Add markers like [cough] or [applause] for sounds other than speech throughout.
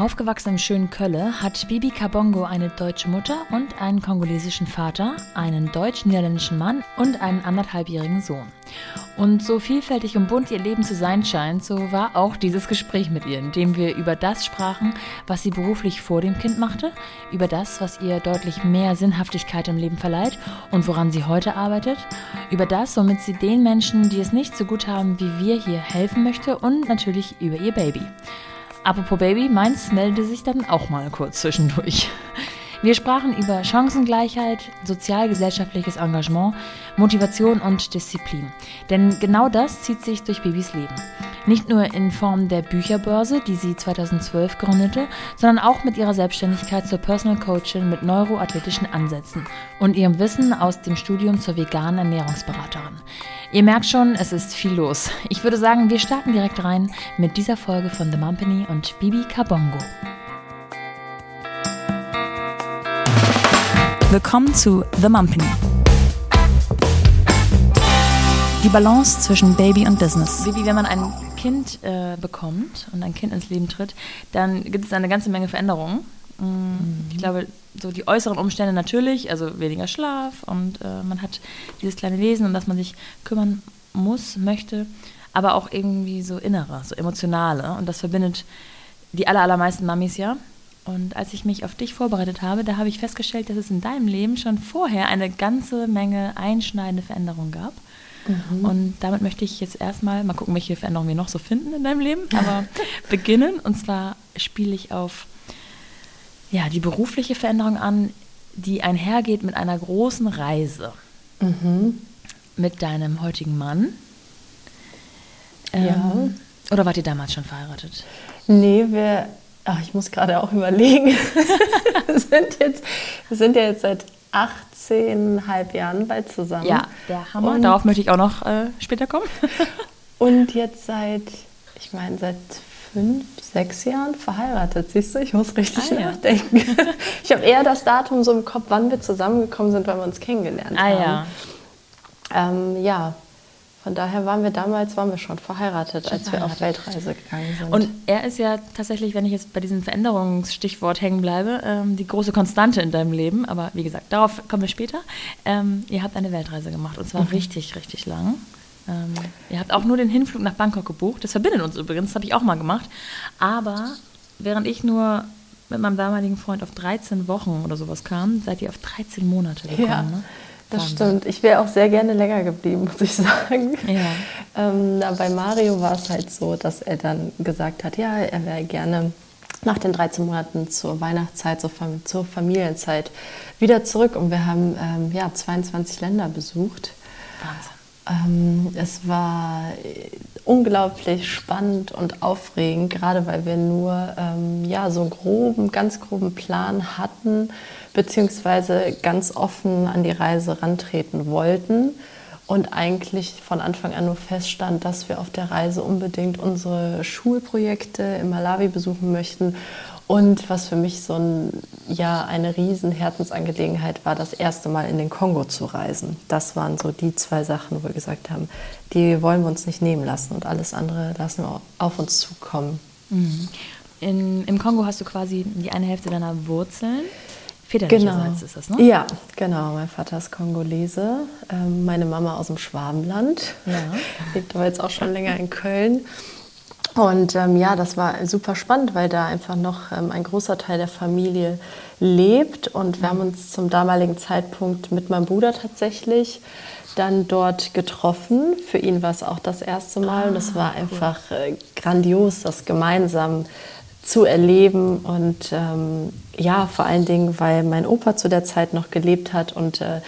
Aufgewachsen im schönen Kölle hat Bibi Kabongo eine deutsche Mutter und einen kongolesischen Vater, einen deutsch-niederländischen Mann und einen anderthalbjährigen Sohn. Und so vielfältig und bunt ihr Leben zu sein scheint, so war auch dieses Gespräch mit ihr, in dem wir über das sprachen, was sie beruflich vor dem Kind machte, über das, was ihr deutlich mehr Sinnhaftigkeit im Leben verleiht und woran sie heute arbeitet, über das, womit sie den Menschen, die es nicht so gut haben wie wir hier, helfen möchte und natürlich über ihr Baby. Apropos Baby, meins meldete sich dann auch mal kurz zwischendurch. Wir sprachen über Chancengleichheit, sozial-gesellschaftliches Engagement, Motivation und Disziplin. Denn genau das zieht sich durch Babys Leben. Nicht nur in Form der Bücherbörse, die sie 2012 gründete, sondern auch mit ihrer Selbstständigkeit zur Personal Coachin mit neuroathletischen Ansätzen und ihrem Wissen aus dem Studium zur veganen Ernährungsberaterin. Ihr merkt schon, es ist viel los. Ich würde sagen, wir starten direkt rein mit dieser Folge von The Mumpany und Bibi Kabongo. Willkommen zu The Mumpany. Die Balance zwischen Baby und Business. Bibi, wenn man ein Kind äh, bekommt und ein Kind ins Leben tritt, dann gibt es eine ganze Menge Veränderungen. Mhm. Ich glaube, so die äußeren Umstände natürlich, also weniger Schlaf und äh, man hat dieses kleine Wesen, um das man sich kümmern muss, möchte, aber auch irgendwie so innere, so emotionale. Und das verbindet die aller, allermeisten Mamis ja. Und als ich mich auf dich vorbereitet habe, da habe ich festgestellt, dass es in deinem Leben schon vorher eine ganze Menge einschneidende Veränderungen gab. Mhm. Und damit möchte ich jetzt erstmal mal gucken, welche Veränderungen wir noch so finden in deinem Leben, aber [laughs] beginnen. Und zwar spiele ich auf ja, die berufliche Veränderung an, die einhergeht mit einer großen Reise. Mhm. Mit deinem heutigen Mann. Ähm, ja. Oder wart ihr damals schon verheiratet? Nee, wir Ach, ich muss gerade auch überlegen. [laughs] wir, sind jetzt, wir sind ja jetzt seit 18,5 Jahren bald zusammen. Ja, der Hammer. Und Darauf möchte ich auch noch äh, später kommen. [laughs] und jetzt seit, ich meine, seit fünf, sechs Jahren verheiratet. Siehst du, ich muss richtig ah, nachdenken. Ja. [laughs] ich habe eher das Datum so im Kopf, wann wir zusammengekommen sind, weil wir uns kennengelernt ah, haben. Ja. Ähm, ja, von daher waren wir damals waren wir schon verheiratet, schon als verheiratet. wir auf Weltreise gegangen sind. Und er ist ja tatsächlich, wenn ich jetzt bei diesem Veränderungsstichwort hängen bleibe, ähm, die große Konstante in deinem Leben. Aber wie gesagt, darauf kommen wir später. Ähm, ihr habt eine Weltreise gemacht und zwar mhm. richtig, richtig lang. Ähm, ihr habt auch nur den Hinflug nach Bangkok gebucht. Das verbindet uns übrigens, das habe ich auch mal gemacht. Aber während ich nur mit meinem damaligen Freund auf 13 Wochen oder sowas kam, seid ihr auf 13 Monate gekommen. Ja. Ne? Das stimmt. Ich wäre auch sehr gerne länger geblieben, [laughs] muss ich sagen. Ja. Ähm, bei Mario war es halt so, dass er dann gesagt hat, ja, er wäre gerne nach den 13 Monaten zur Weihnachtszeit, zur, Fam zur Familienzeit wieder zurück. Und wir haben ähm, ja, 22 Länder besucht. Wahnsinn. Ähm, es war unglaublich spannend und aufregend, gerade weil wir nur ähm, ja, so einen groben, ganz groben Plan hatten beziehungsweise ganz offen an die Reise rantreten wollten und eigentlich von Anfang an nur feststand, dass wir auf der Reise unbedingt unsere Schulprojekte in Malawi besuchen möchten und was für mich so ein, ja, eine riesen Herzensangelegenheit war, das erste Mal in den Kongo zu reisen. Das waren so die zwei Sachen, wo wir gesagt haben, die wollen wir uns nicht nehmen lassen und alles andere lassen wir auf uns zukommen. Mhm. In, Im Kongo hast du quasi die eine Hälfte deiner Wurzeln. Väterlicherseits genau. ist das, ne? Ja, genau. Mein Vater ist Kongolese, ähm, meine Mama aus dem Schwabenland. Ja. [laughs] Lebt aber jetzt auch schon länger in Köln. Und ähm, ja, das war super spannend, weil da einfach noch ähm, ein großer Teil der Familie lebt. Und wir haben uns zum damaligen Zeitpunkt mit meinem Bruder tatsächlich dann dort getroffen. Für ihn war es auch das erste Mal. und es war ah, einfach äh, grandios, das gemeinsam zu erleben und ähm, ja, vor allen Dingen, weil mein Opa zu der Zeit noch gelebt hat und äh,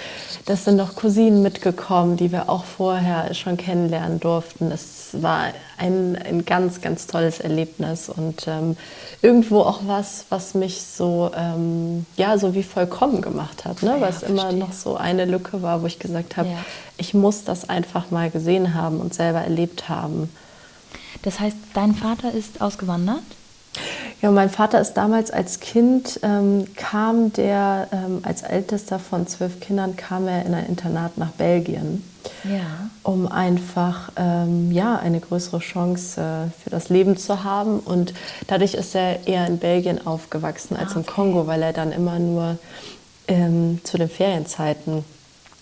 das sind noch Cousinen mitgekommen, die wir auch vorher schon kennenlernen durften. Es war ein, ein ganz, ganz tolles Erlebnis und ähm, irgendwo auch was, was mich so, ähm, ja, so wie vollkommen gemacht hat, ne? weil es immer noch so eine Lücke war, wo ich gesagt habe, ja. ich muss das einfach mal gesehen haben und selber erlebt haben. Das heißt, dein Vater ist ausgewandert? Ja, mein Vater ist damals als Kind, ähm, kam der, ähm, als ältester von zwölf Kindern, kam er in ein Internat nach Belgien, ja. um einfach ähm, ja, eine größere Chance äh, für das Leben zu haben. Und dadurch ist er eher in Belgien aufgewachsen als ah, okay. im Kongo, weil er dann immer nur ähm, zu den Ferienzeiten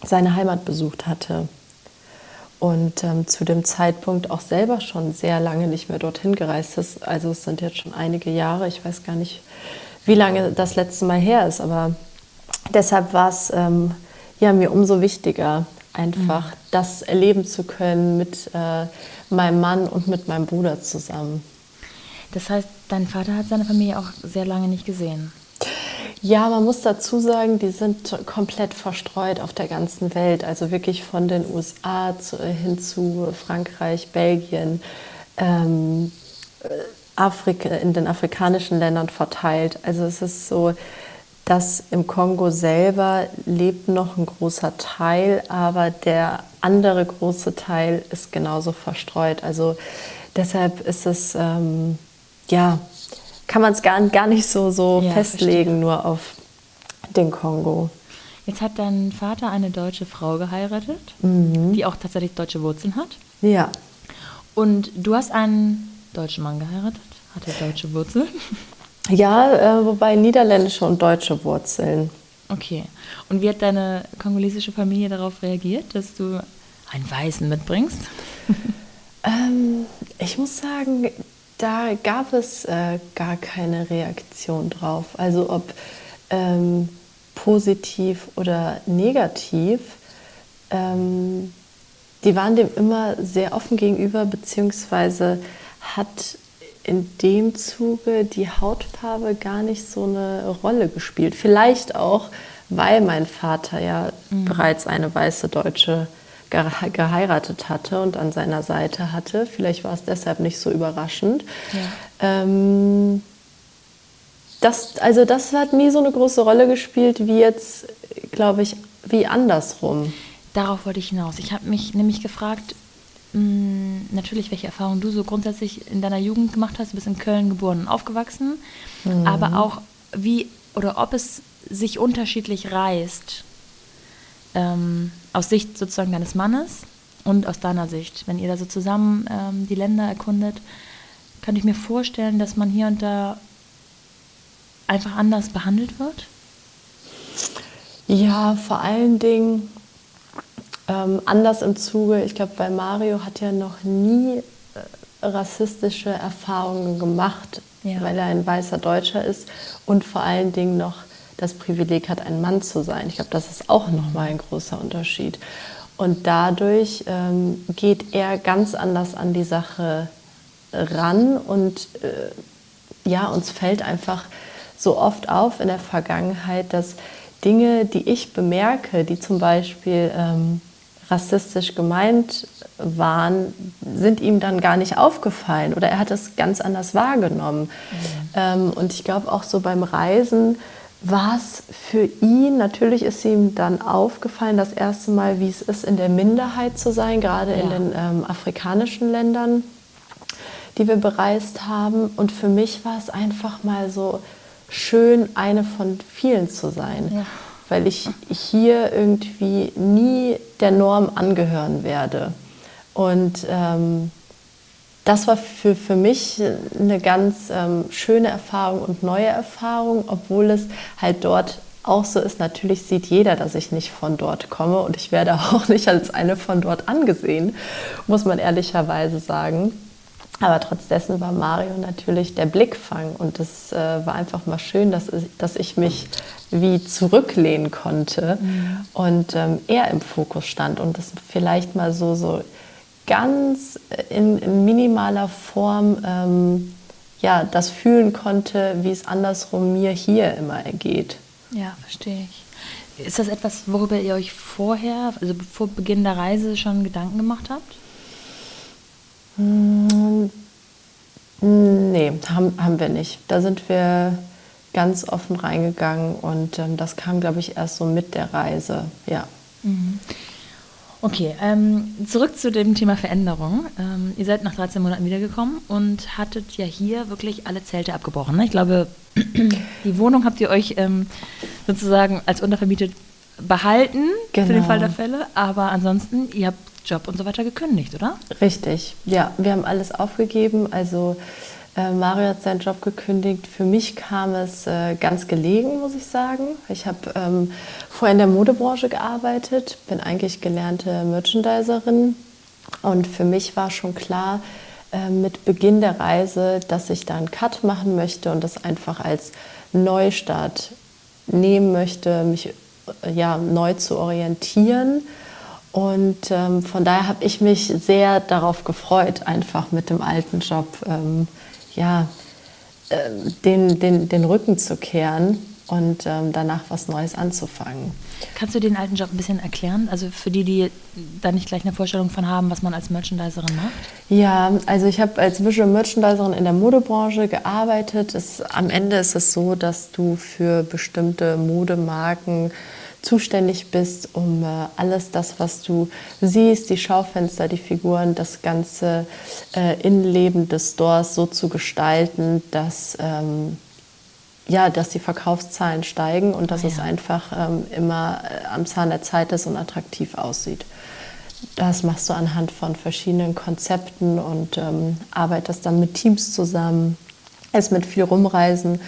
seine Heimat besucht hatte und ähm, zu dem Zeitpunkt auch selber schon sehr lange nicht mehr dorthin gereist ist. Also es sind jetzt schon einige Jahre, ich weiß gar nicht, wie lange das letzte Mal her ist, aber deshalb war es ähm, ja, mir umso wichtiger, einfach mhm. das erleben zu können mit äh, meinem Mann und mit meinem Bruder zusammen. Das heißt, dein Vater hat seine Familie auch sehr lange nicht gesehen. Ja, man muss dazu sagen, die sind komplett verstreut auf der ganzen Welt. Also wirklich von den USA zu, hin zu Frankreich, Belgien, ähm, Afrika, in den afrikanischen Ländern verteilt. Also es ist so, dass im Kongo selber lebt noch ein großer Teil, aber der andere große Teil ist genauso verstreut. Also deshalb ist es ähm, ja kann man es gar, gar nicht so, so ja, festlegen, verstehe. nur auf den Kongo. Jetzt hat dein Vater eine deutsche Frau geheiratet, mhm. die auch tatsächlich deutsche Wurzeln hat. Ja. Und du hast einen deutschen Mann geheiratet? Hat er deutsche Wurzeln? [laughs] Ja, äh, wobei niederländische und deutsche Wurzeln. Okay. Und wie hat deine kongolesische Familie darauf reagiert, dass du einen Weißen mitbringst? ähm, ich muss sagen, da gab es äh, gar keine Reaktion drauf. Also ob ähm, positiv oder negativ, ähm, die waren dem immer sehr offen gegenüber, beziehungsweise hat in dem Zuge die Hautfarbe gar nicht so eine Rolle gespielt. Vielleicht auch, weil mein Vater ja mhm. bereits eine weiße Deutsche geheiratet hatte und an seiner Seite hatte. Vielleicht war es deshalb nicht so überraschend. Ja. Ähm, das, also das hat nie so eine große Rolle gespielt wie jetzt, glaube ich, wie andersrum. Darauf wollte ich hinaus. Ich habe mich nämlich gefragt, mh, hm, natürlich, welche Erfahrungen du so grundsätzlich in deiner Jugend gemacht hast. Du bist in Köln geboren und aufgewachsen, mhm. aber auch wie oder ob es sich unterschiedlich reißt ähm, aus Sicht sozusagen deines Mannes und aus deiner Sicht. Wenn ihr da so zusammen ähm, die Länder erkundet, könnte ich mir vorstellen, dass man hier und da einfach anders behandelt wird? Ja, vor allen Dingen ähm, anders im Zuge. Ich glaube, weil Mario hat ja noch nie äh, rassistische Erfahrungen gemacht, ja. weil er ein weißer Deutscher ist und vor allen Dingen noch das Privileg hat, ein Mann zu sein. Ich glaube, das ist auch nochmal ein großer Unterschied. Und dadurch ähm, geht er ganz anders an die Sache ran und äh, ja, uns fällt einfach so oft auf in der Vergangenheit, dass Dinge, die ich bemerke, die zum Beispiel ähm, rassistisch gemeint waren, sind ihm dann gar nicht aufgefallen oder er hat es ganz anders wahrgenommen. Mhm. Ähm, und ich glaube auch so beim Reisen, war es für ihn, natürlich ist ihm dann aufgefallen, das erste Mal, wie es ist, in der Minderheit zu sein, gerade ja. in den ähm, afrikanischen Ländern, die wir bereist haben. Und für mich war es einfach mal so schön, eine von vielen zu sein, ja. weil ich hier irgendwie nie der Norm angehören werde. Und ähm, das war für, für mich eine ganz ähm, schöne Erfahrung und neue Erfahrung, obwohl es halt dort auch so ist. Natürlich sieht jeder, dass ich nicht von dort komme und ich werde [laughs] auch nicht als eine von dort angesehen, muss man ehrlicherweise sagen. Aber trotzdem war Mario natürlich der Blickfang und es äh, war einfach mal schön, dass ich, dass ich mich wie zurücklehnen konnte mhm. und ähm, er im Fokus stand und das vielleicht mal so, so ganz in, in minimaler Form ähm, ja, das fühlen konnte, wie es andersrum mir hier immer ergeht. Ja, verstehe ich. Ist das etwas, worüber ihr euch vorher, also vor Beginn der Reise schon Gedanken gemacht habt? Hm, nee, haben, haben wir nicht. Da sind wir ganz offen reingegangen und ähm, das kam, glaube ich, erst so mit der Reise, ja. Mhm. Okay, ähm, zurück zu dem Thema Veränderung. Ähm, ihr seid nach 13 Monaten wiedergekommen und hattet ja hier wirklich alle Zelte abgebrochen. Ne? Ich glaube, [clears throat] die Wohnung habt ihr euch ähm, sozusagen als untervermietet behalten genau. für den Fall der Fälle, aber ansonsten, ihr habt Job und so weiter gekündigt, oder? Richtig, ja, wir haben alles aufgegeben. Also Mario hat seinen Job gekündigt. Für mich kam es äh, ganz gelegen, muss ich sagen. Ich habe ähm, vorher in der Modebranche gearbeitet, bin eigentlich gelernte Merchandiserin und für mich war schon klar äh, mit Beginn der Reise, dass ich da einen Cut machen möchte und das einfach als Neustart nehmen möchte, mich äh, ja, neu zu orientieren. Und ähm, von daher habe ich mich sehr darauf gefreut, einfach mit dem alten Job ähm, ja, äh, den, den, den Rücken zu kehren und ähm, danach was Neues anzufangen. Kannst du den alten Job ein bisschen erklären? Also für die, die da nicht gleich eine Vorstellung von haben, was man als Merchandiserin macht? Ja, also ich habe als Visual Merchandiserin in der Modebranche gearbeitet. Es, am Ende ist es so, dass du für bestimmte Modemarken zuständig bist, um äh, alles das, was du siehst, die Schaufenster, die Figuren, das ganze äh, Innenleben des Stores so zu gestalten, dass, ähm, ja, dass die Verkaufszahlen steigen und dass oh ja. es einfach ähm, immer äh, am Zahn der Zeit ist und attraktiv aussieht. Das machst du anhand von verschiedenen Konzepten und ähm, arbeitest dann mit Teams zusammen, es mit viel Rumreisen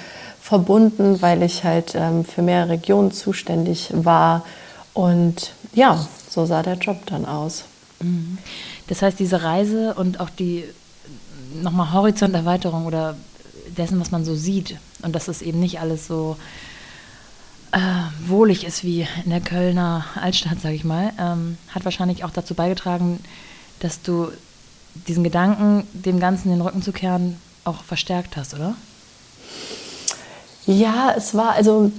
verbunden, weil ich halt ähm, für mehrere Regionen zuständig war. Und ja, so sah der Job dann aus. Mhm. Das heißt, diese Reise und auch die nochmal Horizonterweiterung oder dessen, was man so sieht und dass es eben nicht alles so äh, wohlig ist wie in der Kölner Altstadt, sage ich mal, ähm, hat wahrscheinlich auch dazu beigetragen, dass du diesen Gedanken, dem Ganzen den Rücken zu kehren, auch verstärkt hast, oder? Ja, es war, also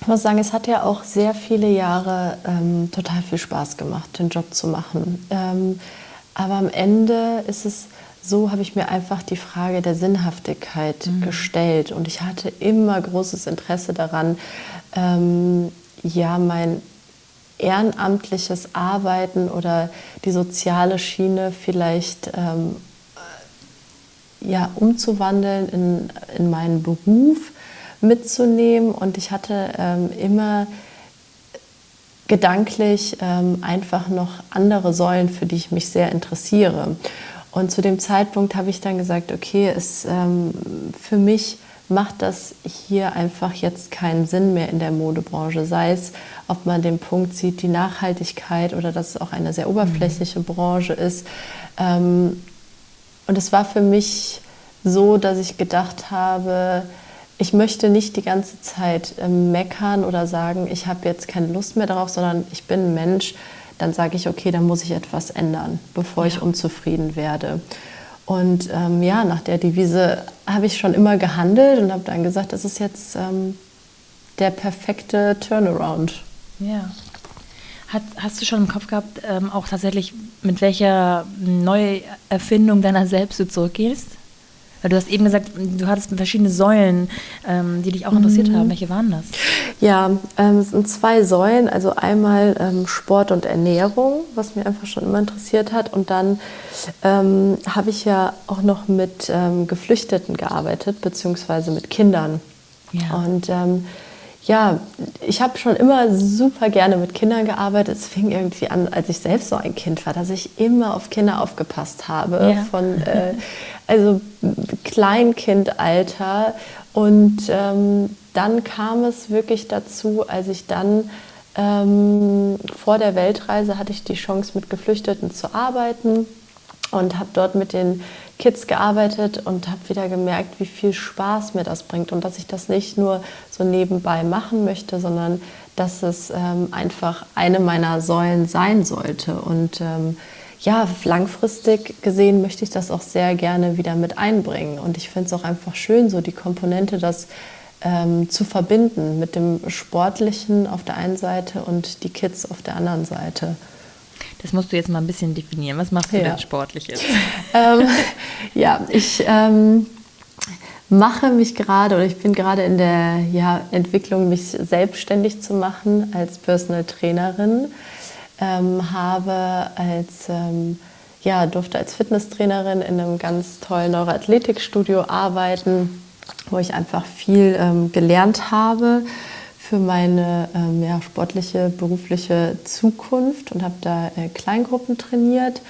ich muss sagen, es hat ja auch sehr viele Jahre ähm, total viel Spaß gemacht, den Job zu machen. Ähm, aber am Ende ist es so, habe ich mir einfach die Frage der Sinnhaftigkeit mhm. gestellt. Und ich hatte immer großes Interesse daran, ähm, ja, mein ehrenamtliches Arbeiten oder die soziale Schiene vielleicht ähm, ja, umzuwandeln in, in meinen Beruf mitzunehmen. Und ich hatte ähm, immer gedanklich ähm, einfach noch andere Säulen, für die ich mich sehr interessiere. Und zu dem Zeitpunkt habe ich dann gesagt, okay, es, ähm, für mich macht das hier einfach jetzt keinen Sinn mehr in der Modebranche. Sei es, ob man den Punkt sieht, die Nachhaltigkeit oder dass es auch eine sehr oberflächliche mhm. Branche ist. Ähm, und es war für mich so, dass ich gedacht habe, ich möchte nicht die ganze Zeit ähm, meckern oder sagen, ich habe jetzt keine Lust mehr darauf, sondern ich bin ein Mensch, dann sage ich, okay, dann muss ich etwas ändern, bevor ja. ich unzufrieden werde. Und ähm, ja, nach der Devise habe ich schon immer gehandelt und habe dann gesagt, das ist jetzt ähm, der perfekte Turnaround. Ja. Hat, hast du schon im Kopf gehabt, ähm, auch tatsächlich, mit welcher Neuerfindung deiner selbst du zurückgehst? Weil du hast eben gesagt, du hattest verschiedene Säulen, ähm, die dich auch interessiert mhm. haben. Welche waren das? Ja, ähm, es sind zwei Säulen. Also einmal ähm, Sport und Ernährung, was mich einfach schon immer interessiert hat. Und dann ähm, habe ich ja auch noch mit ähm, Geflüchteten gearbeitet, beziehungsweise mit Kindern. Ja. Und ähm, ja, ich habe schon immer super gerne mit Kindern gearbeitet. Es fing irgendwie an, als ich selbst so ein Kind war, dass ich immer auf Kinder aufgepasst habe. Ja. Von äh, also Kleinkindalter. Und ähm, dann kam es wirklich dazu, als ich dann ähm, vor der Weltreise hatte ich die Chance, mit Geflüchteten zu arbeiten und habe dort mit den Kids gearbeitet und habe wieder gemerkt, wie viel Spaß mir das bringt und dass ich das nicht nur so nebenbei machen möchte, sondern dass es ähm, einfach eine meiner Säulen sein sollte. Und ähm, ja, langfristig gesehen möchte ich das auch sehr gerne wieder mit einbringen. Und ich finde es auch einfach schön, so die Komponente, das ähm, zu verbinden mit dem Sportlichen auf der einen Seite und die Kids auf der anderen Seite. Das musst du jetzt mal ein bisschen definieren. Was machst du ja. denn sportliches? [laughs] ähm, ja, ich ähm, mache mich gerade oder ich bin gerade in der ja, Entwicklung, mich selbstständig zu machen als Personal Trainerin. ähm, habe als ähm, ja, durfte als Fitnesstrainerin in einem ganz tollen Neuroathletikstudio arbeiten, wo ich einfach viel ähm, gelernt habe für meine ähm, ja, sportliche, berufliche Zukunft und habe da äh, Kleingruppen trainiert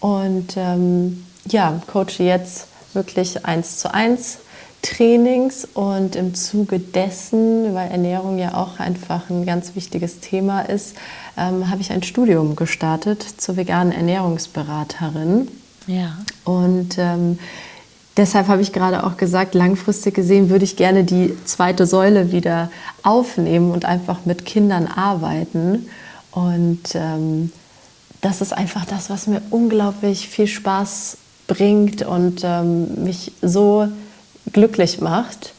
und ähm, ja, coache jetzt wirklich eins zu eins Trainings und im Zuge dessen, weil Ernährung ja auch einfach ein ganz wichtiges Thema ist, ähm, habe ich ein Studium gestartet zur veganen Ernährungsberaterin. Ja. Und ähm, deshalb habe ich gerade auch gesagt, langfristig gesehen würde ich gerne die zweite Säule wieder aufnehmen und einfach mit Kindern arbeiten. Und ähm, das ist einfach das, was mir unglaublich viel Spaß bringt und ähm, mich so glücklich macht,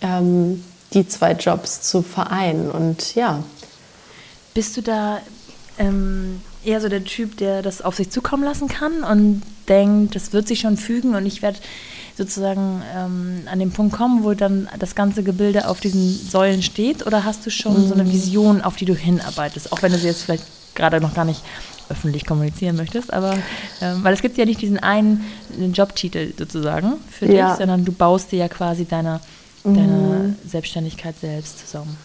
ähm, die zwei Jobs zu vereinen. Und ja. Bist du da ähm, eher so der Typ, der das auf sich zukommen lassen kann und denkt, das wird sich schon fügen und ich werde sozusagen ähm, an den Punkt kommen, wo dann das ganze Gebilde auf diesen Säulen steht? Oder hast du schon mhm. so eine mm. Vision, auf die du hinarbeitest, auch wenn du sie jetzt vielleicht gerade noch gar nicht öffentlich kommunizieren möchtest, aber ähm, weil es gibt ja nicht diesen einen Jobtitel sozusagen für ja. dich, sondern du baust dir ja quasi deine, deine mhm. Selbstständigkeit selbst zusammen.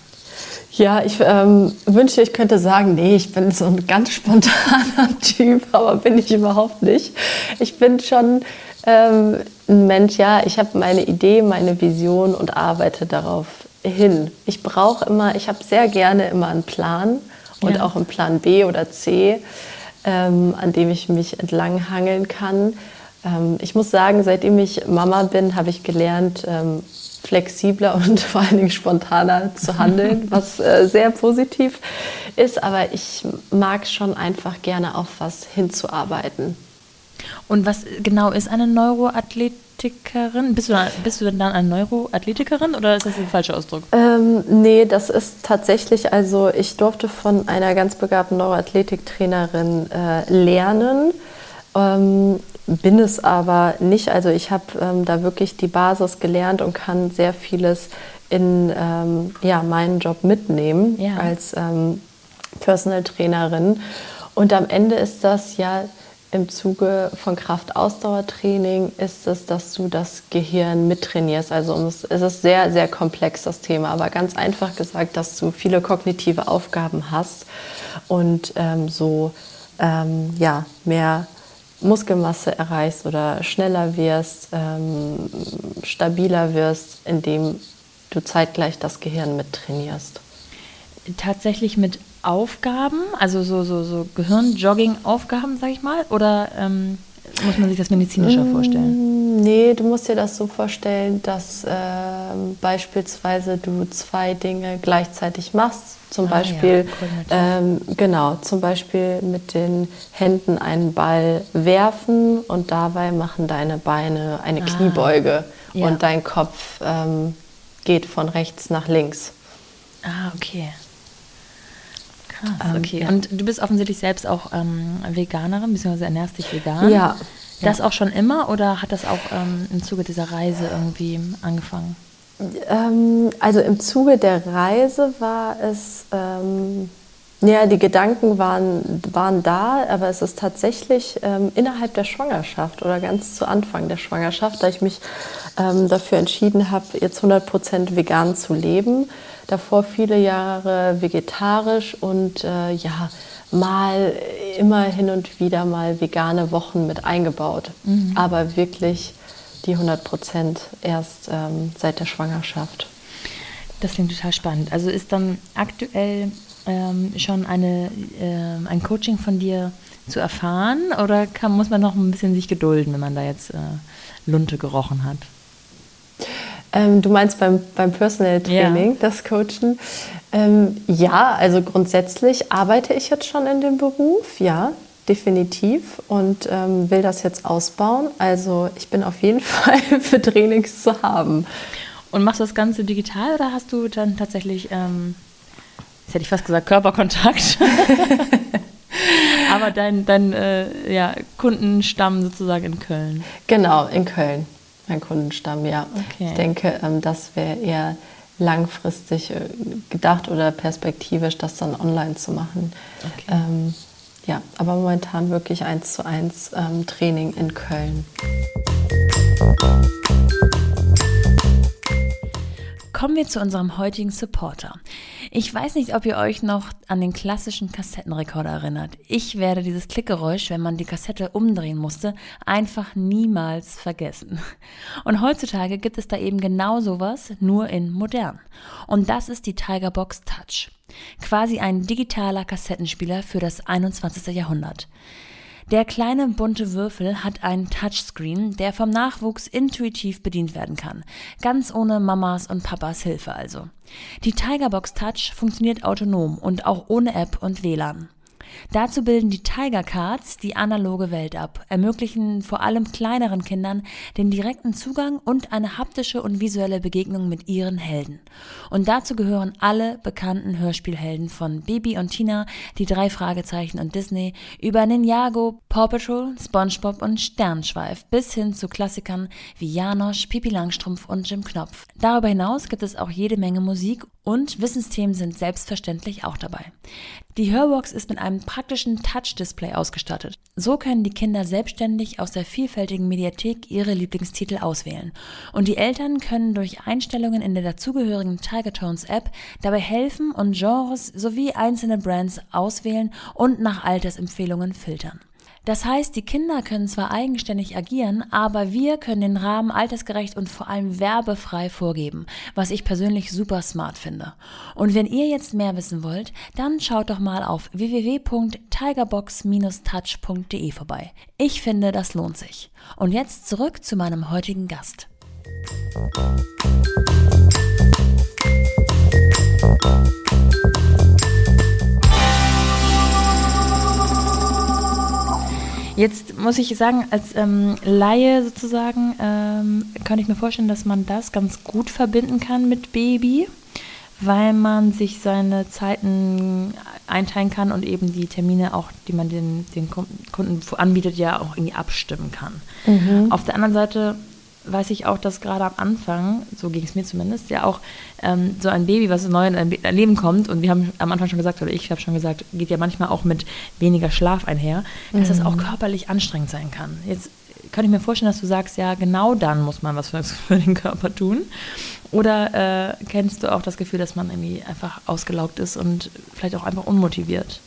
Ja, ich ähm, wünschte, ich könnte sagen, nee, ich bin so ein ganz spontaner [laughs] Typ, aber bin ich überhaupt nicht. Ich bin schon ähm, ein Mensch, ja, ich habe meine Idee, meine Vision und arbeite darauf hin. Ich brauche immer, ich habe sehr gerne immer einen Plan und ja. auch einen Plan B oder C ähm, an dem ich mich entlang hangeln kann. Ähm, ich muss sagen, seitdem ich Mama bin, habe ich gelernt, ähm, flexibler [laughs] und vor allen Dingen spontaner zu handeln, [laughs] was äh, sehr positiv ist. Aber ich mag schon einfach gerne auf was hinzuarbeiten. Und was genau ist eine Neuroathletikerin? Bist du, bist du dann eine Neuroathletikerin oder ist das ein falscher Ausdruck? Ähm, nee, das ist tatsächlich, also ich durfte von einer ganz begabten Neuroathletiktrainerin äh, lernen. Ähm, bin es aber nicht. Also ich habe ähm, da wirklich die Basis gelernt und kann sehr vieles in ähm, ja, meinen Job mitnehmen ja. als ähm, Personal Trainerin. Und am Ende ist das ja im Zuge von Kraftausdauertraining ist es, dass du das Gehirn mittrainierst. Also es ist sehr, sehr komplex, das Thema, aber ganz einfach gesagt, dass du viele kognitive Aufgaben hast und ähm, so ähm, ja, mehr Muskelmasse erreichst oder schneller wirst, ähm, stabiler wirst, indem du zeitgleich das Gehirn mittrainierst. Tatsächlich mit Aufgaben, also so, so, so Gehirn-Jogging-Aufgaben, sag ich mal? Oder ähm, muss man sich das medizinischer mm, vorstellen? Nee, du musst dir das so vorstellen, dass äh, beispielsweise du zwei Dinge gleichzeitig machst. Zum ah, Beispiel, ja, ähm, genau, zum Beispiel mit den Händen einen Ball werfen und dabei machen deine Beine eine ah, Kniebeuge ja. und dein Kopf ähm, geht von rechts nach links. Ah, okay. Krass, ähm, okay. Ja. Und du bist offensichtlich selbst auch ähm, Veganerin, beziehungsweise ernährst dich vegan. Ja. Das ja. auch schon immer oder hat das auch ähm, im Zuge dieser Reise irgendwie angefangen? Ähm, also im Zuge der Reise war es, ähm, ja, die Gedanken waren, waren da, aber es ist tatsächlich ähm, innerhalb der Schwangerschaft oder ganz zu Anfang der Schwangerschaft, da ich mich ähm, dafür entschieden habe, jetzt 100% vegan zu leben. Davor viele Jahre vegetarisch und äh, ja, mal immer hin und wieder mal vegane Wochen mit eingebaut. Mhm. Aber wirklich die 100 Prozent erst ähm, seit der Schwangerschaft. Das klingt total spannend. Also ist dann aktuell ähm, schon eine, äh, ein Coaching von dir zu erfahren oder kann, muss man noch ein bisschen sich gedulden, wenn man da jetzt äh, Lunte gerochen hat? Ähm, du meinst beim, beim Personal Training, ja. das Coachen? Ähm, ja, also grundsätzlich arbeite ich jetzt schon in dem Beruf, ja, definitiv und ähm, will das jetzt ausbauen. Also ich bin auf jeden [laughs] Fall für Trainings zu haben. Und machst du das Ganze digital oder hast du dann tatsächlich, ähm, jetzt hätte ich fast gesagt, Körperkontakt? [laughs] Aber dein, dein äh, ja, Kundenstamm sozusagen in Köln. Genau, in Köln, mein Kundenstamm, ja. Okay. Ich denke, ähm, das wäre eher langfristig äh, gedacht oder perspektivisch, das dann online zu machen. Okay. Ähm, Ja, aber momentan wirklich eins zu eins ähm, Training in Köln. Kommen wir zu unserem heutigen Supporter. Ich weiß nicht, ob ihr euch noch an den klassischen Kassettenrekorder erinnert. Ich werde dieses Klickgeräusch, wenn man die Kassette umdrehen musste, einfach niemals vergessen. Und heutzutage gibt es da eben genau sowas, nur in modern. Und das ist die Tigerbox Touch. Quasi ein digitaler Kassettenspieler für das 21. Jahrhundert. Der kleine bunte Würfel hat einen Touchscreen, der vom Nachwuchs intuitiv bedient werden kann. Ganz ohne Mamas und Papas Hilfe also. Die Tigerbox Touch funktioniert autonom und auch ohne App und WLAN. Dazu bilden die Tiger Cards die analoge Welt ab, ermöglichen vor allem kleineren Kindern den direkten Zugang und eine haptische und visuelle Begegnung mit ihren Helden. Und dazu gehören alle bekannten Hörspielhelden von Baby und Tina, die drei Fragezeichen und Disney, über Ninjago, Paw Patrol, SpongeBob und Sternschweif bis hin zu Klassikern wie Janosch, Pipi Langstrumpf und Jim Knopf. Darüber hinaus gibt es auch jede Menge Musik und Wissensthemen sind selbstverständlich auch dabei. Die Hörbox ist mit einem praktischen Touch-Display ausgestattet. So können die Kinder selbstständig aus der vielfältigen Mediathek ihre Lieblingstitel auswählen. Und die Eltern können durch Einstellungen in der dazugehörigen Tiger Tones App dabei helfen und Genres sowie einzelne Brands auswählen und nach Altersempfehlungen filtern. Das heißt, die Kinder können zwar eigenständig agieren, aber wir können den Rahmen altersgerecht und vor allem werbefrei vorgeben, was ich persönlich super smart finde. Und wenn ihr jetzt mehr wissen wollt, dann schaut doch mal auf www.tigerbox-touch.de vorbei. Ich finde, das lohnt sich. Und jetzt zurück zu meinem heutigen Gast. Jetzt muss ich sagen, als ähm, Laie sozusagen, ähm, kann ich mir vorstellen, dass man das ganz gut verbinden kann mit Baby, weil man sich seine Zeiten einteilen kann und eben die Termine auch, die man den, den Kunden anbietet, ja auch irgendwie abstimmen kann. Mhm. Auf der anderen Seite weiß ich auch, dass gerade am Anfang, so ging es mir zumindest, ja auch ähm, so ein Baby, was neu in ein Leben kommt, und wir haben am Anfang schon gesagt, oder ich habe schon gesagt, geht ja manchmal auch mit weniger Schlaf einher, dass mhm. das auch körperlich anstrengend sein kann. Jetzt kann ich mir vorstellen, dass du sagst, ja, genau dann muss man was für, [laughs] für den Körper tun. Oder äh, kennst du auch das Gefühl, dass man irgendwie einfach ausgelaugt ist und vielleicht auch einfach unmotiviert?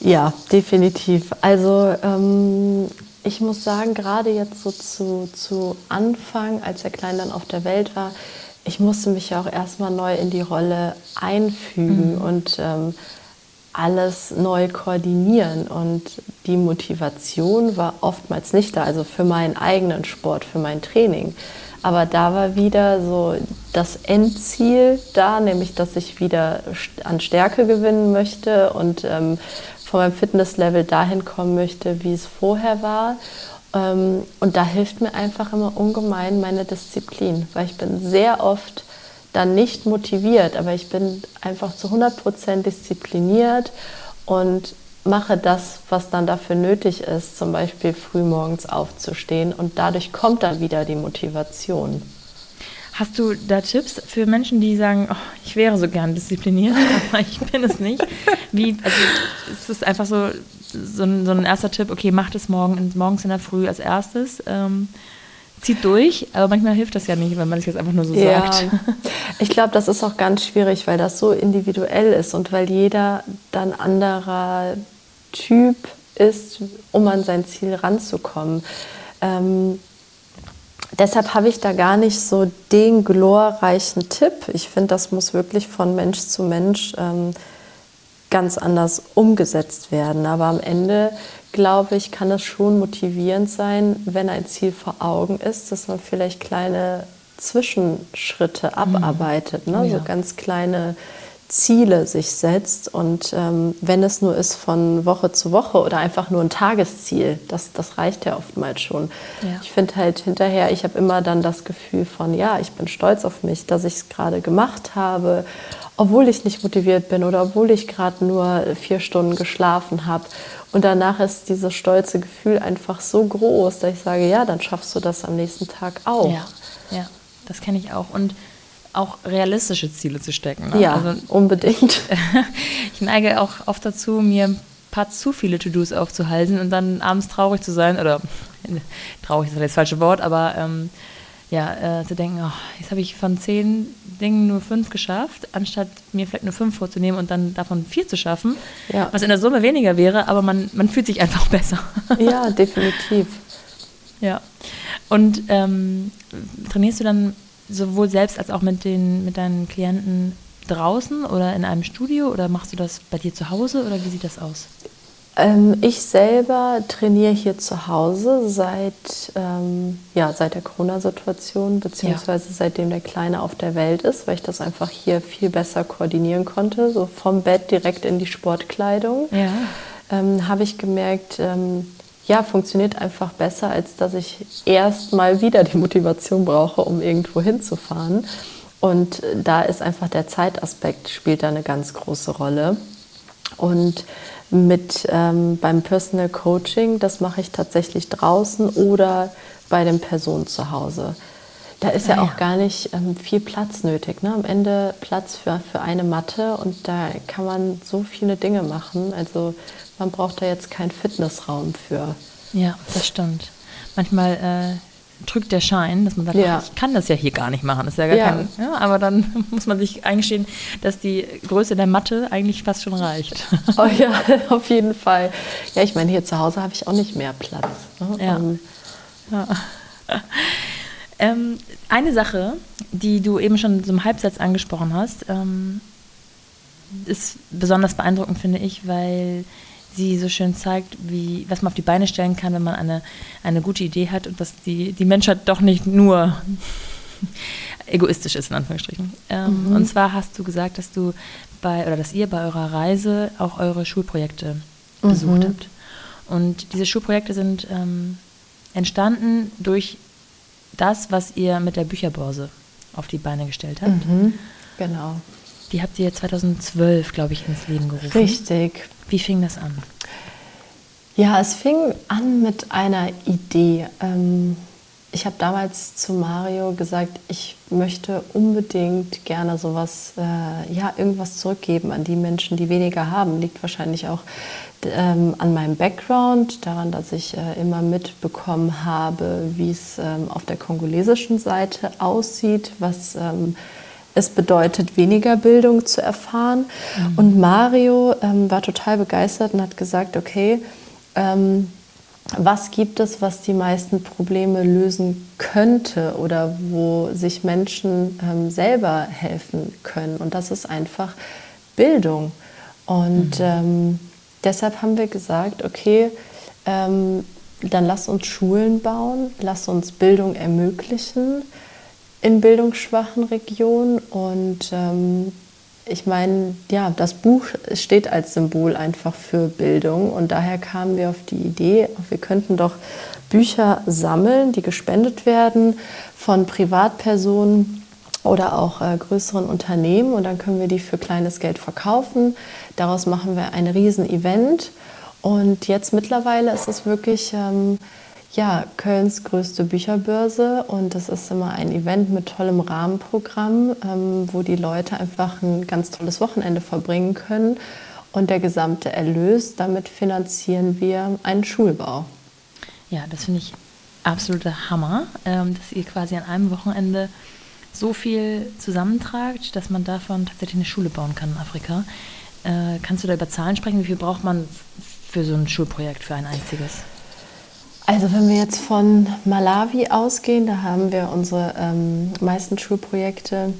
Ja, definitiv. Also ähm, ich muss sagen, gerade jetzt so zu, zu Anfang, als der Kleine dann auf der Welt war, ich musste mich ja auch erstmal neu in die Rolle einfügen mhm. und ähm, alles neu koordinieren. Und die Motivation war oftmals nicht da, also für meinen eigenen Sport, für mein Training. Aber da war wieder so das Endziel da, nämlich dass ich wieder an Stärke gewinnen möchte und ähm, von meinem Fitnesslevel dahin kommen möchte, wie es vorher war. Ähm, und da hilft mir einfach immer ungemein meine Disziplin, weil ich bin sehr oft dann nicht motiviert, aber ich bin einfach zu 100% diszipliniert und mache das, was dann dafür nötig ist, zum Beispiel frühmorgens aufzustehen und dadurch kommt dann wieder die Motivation. Hast du da Tipps für Menschen, die sagen, oh, ich wäre so gern diszipliniert, [laughs] aber ich bin es nicht? Wie, also ist es einfach so, so ein, so ein erster Tipp, okay, macht es morgen, morgens in der Früh als erstes. Ähm, zieht durch, aber manchmal hilft das ja nicht, wenn man es jetzt einfach nur so ja, sagt. [laughs] Ich glaube, das ist auch ganz schwierig, weil das so individuell ist und weil jeder dann anderer Typ ist, um an sein Ziel ranzukommen. Ähm, Deshalb habe ich da gar nicht so den glorreichen Tipp. Ich finde, das muss wirklich von Mensch zu Mensch ähm, ganz anders umgesetzt werden. Aber am Ende, glaube ich, kann es schon motivierend sein, wenn ein Ziel vor Augen ist, dass man vielleicht kleine Zwischenschritte mhm. abarbeitet. Ne? Ja. So ganz kleine Ziele sich setzt und ähm, wenn es nur ist von Woche zu Woche oder einfach nur ein Tagesziel, das, das reicht ja oftmals schon. Ja. Ich finde halt hinterher, ich habe immer dann das Gefühl von, ja, ich bin stolz auf mich, dass ich es gerade gemacht habe, obwohl ich nicht motiviert bin oder obwohl ich gerade nur vier Stunden geschlafen habe. Und danach ist dieses stolze Gefühl einfach so groß, dass ich sage, ja, dann schaffst du das am nächsten Tag auch. Ja, ja das kenne ich auch. Und auch realistische Ziele zu stecken. Ne? Ja, also, unbedingt. [laughs] ich neige auch oft dazu, mir paar zu viele To-Dos aufzuhalten und dann abends traurig zu sein, oder [laughs] traurig ist das falsche Wort, aber ähm, ja, äh, zu denken, oh, jetzt habe ich von zehn Dingen nur fünf geschafft, anstatt mir vielleicht nur fünf vorzunehmen und dann davon vier zu schaffen, ja. was in der Summe weniger wäre, aber man, man fühlt sich einfach [laughs] besser. Ja, definitiv. Ja. Und ähm, trainierst du dann sowohl selbst als auch mit, den, mit deinen Klienten draußen oder in einem Studio oder machst du das bei dir zu Hause oder wie sieht das aus? Ähm, ich selber trainiere hier zu Hause seit, ähm, ja, seit der Corona-Situation, beziehungsweise ja. seitdem der Kleine auf der Welt ist, weil ich das einfach hier viel besser koordinieren konnte. So vom Bett direkt in die Sportkleidung. Ja. Ähm, Habe ich gemerkt, ähm, ja, funktioniert einfach besser, als dass ich erst mal wieder die Motivation brauche, um irgendwo hinzufahren. Und da ist einfach der Zeitaspekt spielt da eine ganz große Rolle. Und mit ähm, beim Personal Coaching, das mache ich tatsächlich draußen oder bei den Personen zu Hause. Da ist ja, ja auch gar nicht ähm, viel Platz nötig. Ne? Am Ende Platz für, für eine Matte und da kann man so viele Dinge machen. Also man braucht da jetzt keinen Fitnessraum für. Ja, das stimmt. Manchmal äh, drückt der Schein, dass man sagt, ja. ich kann das ja hier gar nicht machen. Das ist ja gar ja. Kein, ja, aber dann [laughs] muss man sich eingestehen, dass die Größe der Matte eigentlich fast schon reicht. [laughs] Oh ja, [laughs] auf jeden Fall. Ja, ich meine, hier zu Hause habe ich auch nicht mehr Platz. Ne? Ja. Um, ja. Ähm, eine Sache, die du eben schon so im Halbsatz angesprochen hast, ähm, ist besonders beeindruckend, finde ich, weil sie so schön zeigt, wie, was man auf die Beine stellen kann, wenn man eine, eine gute Idee hat und dass die, die Menschheit doch nicht nur [laughs] egoistisch ist, in Anführungsstrichen. Ähm, mhm. Und zwar hast du gesagt, dass du bei, oder dass ihr bei eurer Reise auch eure Schulprojekte mhm. besucht habt. Und diese Schulprojekte sind ähm, entstanden durch das, was ihr mit der Bücherbörse auf die Beine gestellt habt. Mhm. Genau. Die habt ihr 2012, glaube ich, ins Leben gerufen. Richtig. Wie fing das an? Ja, es fing an mit einer Idee. Ähm, ich habe damals zu Mario gesagt, ich möchte unbedingt gerne sowas, äh, ja, irgendwas zurückgeben an die Menschen, die weniger haben. Liegt wahrscheinlich auch ähm, an meinem Background, daran, dass ich äh, immer mitbekommen habe, wie es ähm, auf der kongolesischen Seite aussieht, was ähm, es bedeutet, weniger Bildung zu erfahren. Mhm. Und Mario ähm, war total begeistert und hat gesagt, okay, ähm, was gibt es, was die meisten Probleme lösen könnte oder wo sich Menschen ähm, selber helfen können? Und das ist einfach Bildung. Und mhm. Ähm, deshalb haben wir gesagt, okay, ähm, dann lass uns Schulen bauen, lass uns Bildung ermöglichen in bildungsschwachen Regionen. Und ähm, ich meine, ja, das Buch steht als Symbol einfach für Bildung. Und daher kamen wir auf die Idee, wir könnten doch Bücher sammeln, die gespendet werden von Privatpersonen oder auch äh, größeren Unternehmen. Und dann können wir die für kleines Geld verkaufen. Daraus machen wir ein Riesen-Event. Und jetzt mittlerweile ist es wirklich... Ähm, ja, Kölns größte Bücherbörse und das ist immer ein Event mit tollem Rahmenprogramm, ähm, wo die Leute einfach ein ganz tolles Wochenende verbringen können und der gesamte Erlös, damit finanzieren wir einen Schulbau. Ja, das finde ich absoluter Hammer, ähm, dass ihr quasi an einem Wochenende so viel zusammentragt, dass man davon tatsächlich eine Schule bauen kann in Afrika. Äh, kannst du da über Zahlen sprechen? Wie viel braucht man für so ein Schulprojekt, für ein einziges? Also wenn wir jetzt von Malawi ausgehen, da haben wir unsere ähm, meisten Schulprojekte.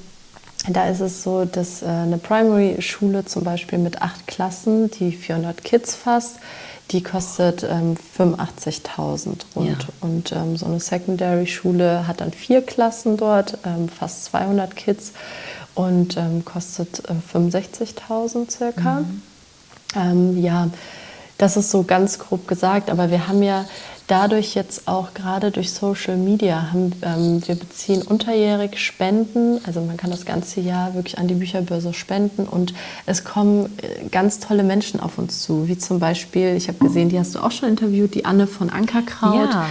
Da ist es so, dass äh, eine Primary-Schule zum Beispiel mit acht Klassen, die 400 Kids fasst, die kostet ähm, 85.000 rund. Ja. Und ähm, so eine Secondary-Schule hat dann vier Klassen dort, ähm, fast 200 Kids und ähm, kostet äh, 65.000 circa. Mhm. Ähm, ja, das ist so ganz grob gesagt, aber wir haben ja dadurch jetzt auch gerade durch Social Media haben ähm, wir beziehen unterjährig Spenden, also man kann das ganze Jahr wirklich an die Bücherbörse spenden und es kommen äh, ganz tolle Menschen auf uns zu, wie zum Beispiel, ich habe gesehen, die hast du auch schon interviewt, die Anne von Ankerkraut. Ja.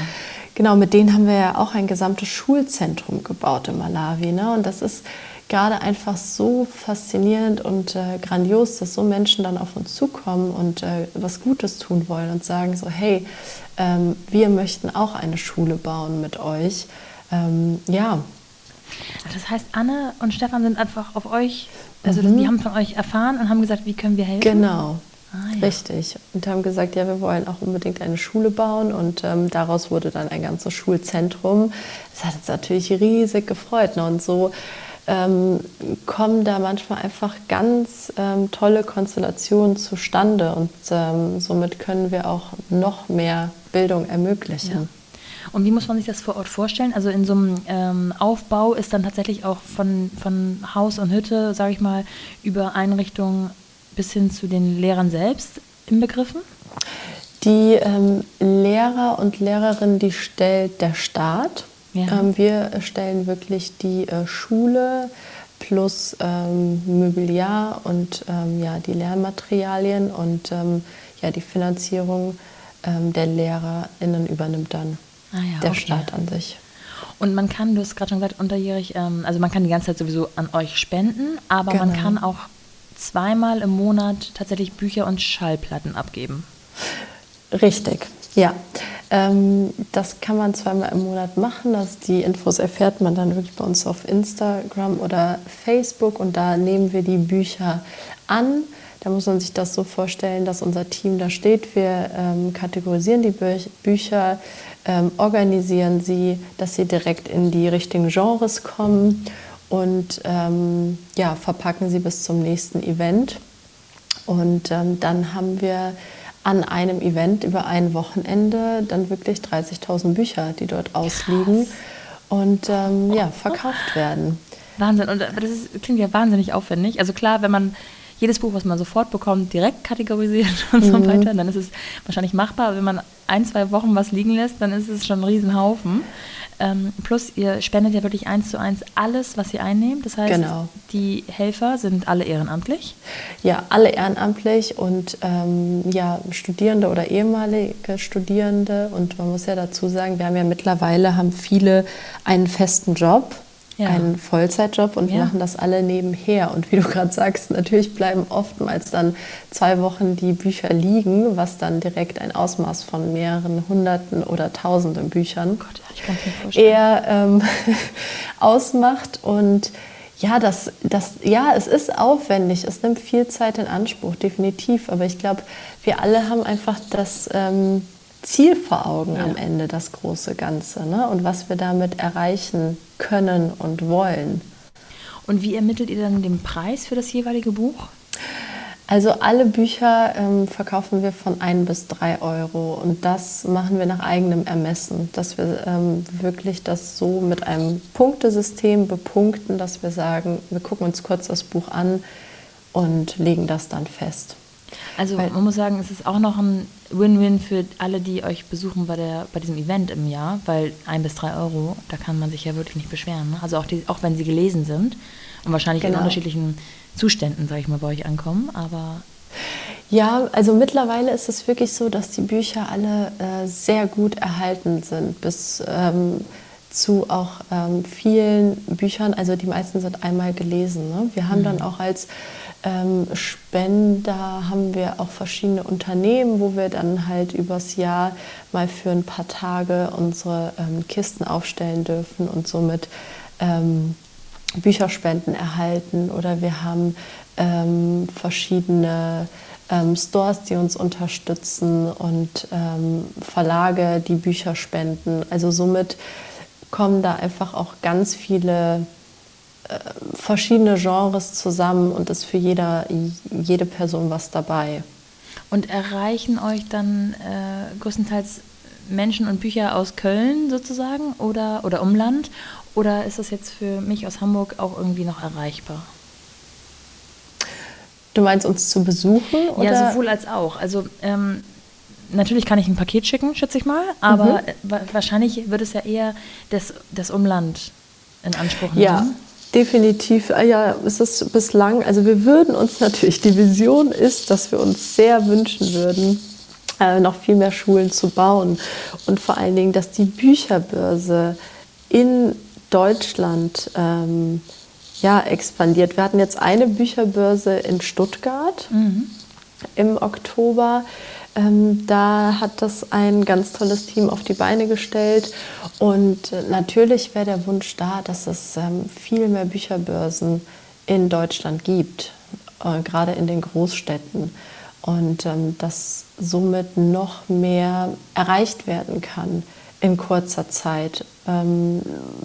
Genau, mit denen haben wir ja auch ein gesamtes Schulzentrum gebaut in Malawi. Ne? Und das ist gerade einfach so faszinierend und äh, grandios, dass so Menschen dann auf uns zukommen und äh, was Gutes tun wollen und sagen so, hey, ähm, wir möchten auch eine Schule bauen mit euch. Ähm, ja. Das heißt, Anne und Stefan sind einfach auf euch, also mhm. die haben von euch erfahren und haben gesagt, wie können wir helfen? Genau. Ah, ja. Richtig. Und haben gesagt, ja, wir wollen auch unbedingt eine Schule bauen. Und ähm, daraus wurde dann ein ganzes Schulzentrum. Das hat uns natürlich riesig gefreut. Ne? Und so ähm, kommen da manchmal einfach ganz ähm, tolle Konstellationen zustande. Und ähm, somit können wir auch noch mehr Bildung ermöglichen. Ja. Und wie muss man sich das vor Ort vorstellen? Also in so einem ähm, Aufbau ist dann tatsächlich auch von, von Haus und Hütte, sage ich mal, über Einrichtungen bis hin zu den Lehrern selbst inbegriffen? Die ähm, Lehrer und Lehrerinnen, die stellt der Staat. Ja. Ähm, wir stellen wirklich die äh, Schule plus ähm, Mobiliar und ähm, ja, die Lernmaterialien und ja, die Finanzierung der LehrerInnen übernimmt dann ah, ja, der okay. Staat an sich. Und man kann, du hast gerade schon gesagt, unterjährig, also man kann die ganze Zeit sowieso an euch spenden, aber genau. man kann auch zweimal im Monat tatsächlich Bücher und Schallplatten abgeben. Richtig, ja. Ähm, das kann man zweimal im Monat machen. Das, die Infos erfährt man dann wirklich bei uns auf Instagram oder Facebook und da nehmen wir die Bücher an. Da muss man sich das so vorstellen, dass unser Team da steht. Wir ähm, kategorisieren die Bü Bücher, ähm, organisieren sie, dass sie direkt in die richtigen Genres kommen und ähm, ja, verpacken sie bis zum nächsten Event. Und ähm, dann haben wir an einem Event über ein Wochenende dann wirklich 30.000 Bücher, die dort ausliegen Krass. und ähm, ja, verkauft werden. Wahnsinn. Und das ist, klingt ja wahnsinnig aufwendig. Also klar, wenn man jedes Buch, was man sofort bekommt, direkt kategorisiert [laughs] und mhm. so weiter, dann ist es wahrscheinlich machbar. Aber wenn man ein, zwei Wochen was liegen lässt, dann ist es schon ein Riesenhaufen. Ähm, plus, ihr spendet ja wirklich eins zu eins alles, was ihr einnehmt. Das heißt, genau. die Helfer sind alle ehrenamtlich? Ja, alle ehrenamtlich und ähm, ja, Studierende oder ehemalige Studierende. Und man muss ja dazu sagen, wir haben ja mittlerweile haben viele einen festen Job ja. einen Vollzeitjob und ja. wir machen das alle nebenher. Und wie du gerade sagst, natürlich bleiben oftmals dann zwei Wochen die Bücher liegen, was dann direkt ein Ausmaß von mehreren Hunderten oder Tausenden Büchern oh eher ähm, [laughs] ausmacht. Und ja, das, das, ja, es ist aufwendig, es nimmt viel Zeit in Anspruch, definitiv. Aber ich glaube, wir alle haben einfach das. Ähm, Ziel vor Augen ja. am Ende, das große Ganze ne? und was wir damit erreichen können und wollen. Und wie ermittelt ihr dann den Preis für das jeweilige Buch? Also alle Bücher ähm, verkaufen wir von 1 bis 3 Euro und das machen wir nach eigenem Ermessen, dass wir ähm, wirklich das so mit einem Punktesystem bepunkten, dass wir sagen, wir gucken uns kurz das Buch an und legen das dann fest. Also Weil, man muss sagen, es ist auch noch ein Win-Win für alle, die euch besuchen bei, der, bei diesem Event im Jahr, weil ein bis drei Euro, da kann man sich ja wirklich nicht beschweren. Ne? Also auch, die, auch wenn sie gelesen sind und wahrscheinlich genau. in unterschiedlichen Zuständen, sage ich mal, bei euch ankommen, aber... Ja, also mittlerweile ist es wirklich so, dass die Bücher alle äh, sehr gut erhalten sind, bis ähm, zu auch ähm, vielen Büchern, also die meisten sind einmal gelesen. Ne? Wir haben mhm. dann auch als ähm, Spender haben wir auch verschiedene Unternehmen, wo wir dann halt übers Jahr mal für ein paar Tage unsere ähm, Kisten aufstellen dürfen und somit ähm, Bücherspenden erhalten. Oder wir haben ähm, verschiedene ähm, Stores, die uns unterstützen und ähm, Verlage, die Bücher spenden. Also somit kommen da einfach auch ganz viele verschiedene Genres zusammen und ist für jeder, jede Person was dabei. Und erreichen euch dann äh, größtenteils Menschen und Bücher aus Köln sozusagen oder, oder Umland? Oder ist das jetzt für mich aus Hamburg auch irgendwie noch erreichbar? Du meinst uns zu besuchen? Oder? Ja, sowohl als auch. Also ähm, natürlich kann ich ein Paket schicken, schätze ich mal, aber mhm. wahrscheinlich wird es ja eher das, das Umland in Anspruch nehmen. Ja, Definitiv, ah ja, ist es bislang, also wir würden uns natürlich, die Vision ist, dass wir uns sehr wünschen würden, äh, noch viel mehr Schulen zu bauen und vor allen Dingen, dass die Bücherbörse in Deutschland ähm, ja, expandiert. Wir hatten jetzt eine Bücherbörse in Stuttgart mhm. im Oktober. Ähm, da hat das ein ganz tolles Team auf die Beine gestellt. Und äh, natürlich wäre der Wunsch da, dass es ähm, viel mehr Bücherbörsen in Deutschland gibt, äh, gerade in den Großstädten. Und ähm, dass somit noch mehr erreicht werden kann in kurzer Zeit. Ähm,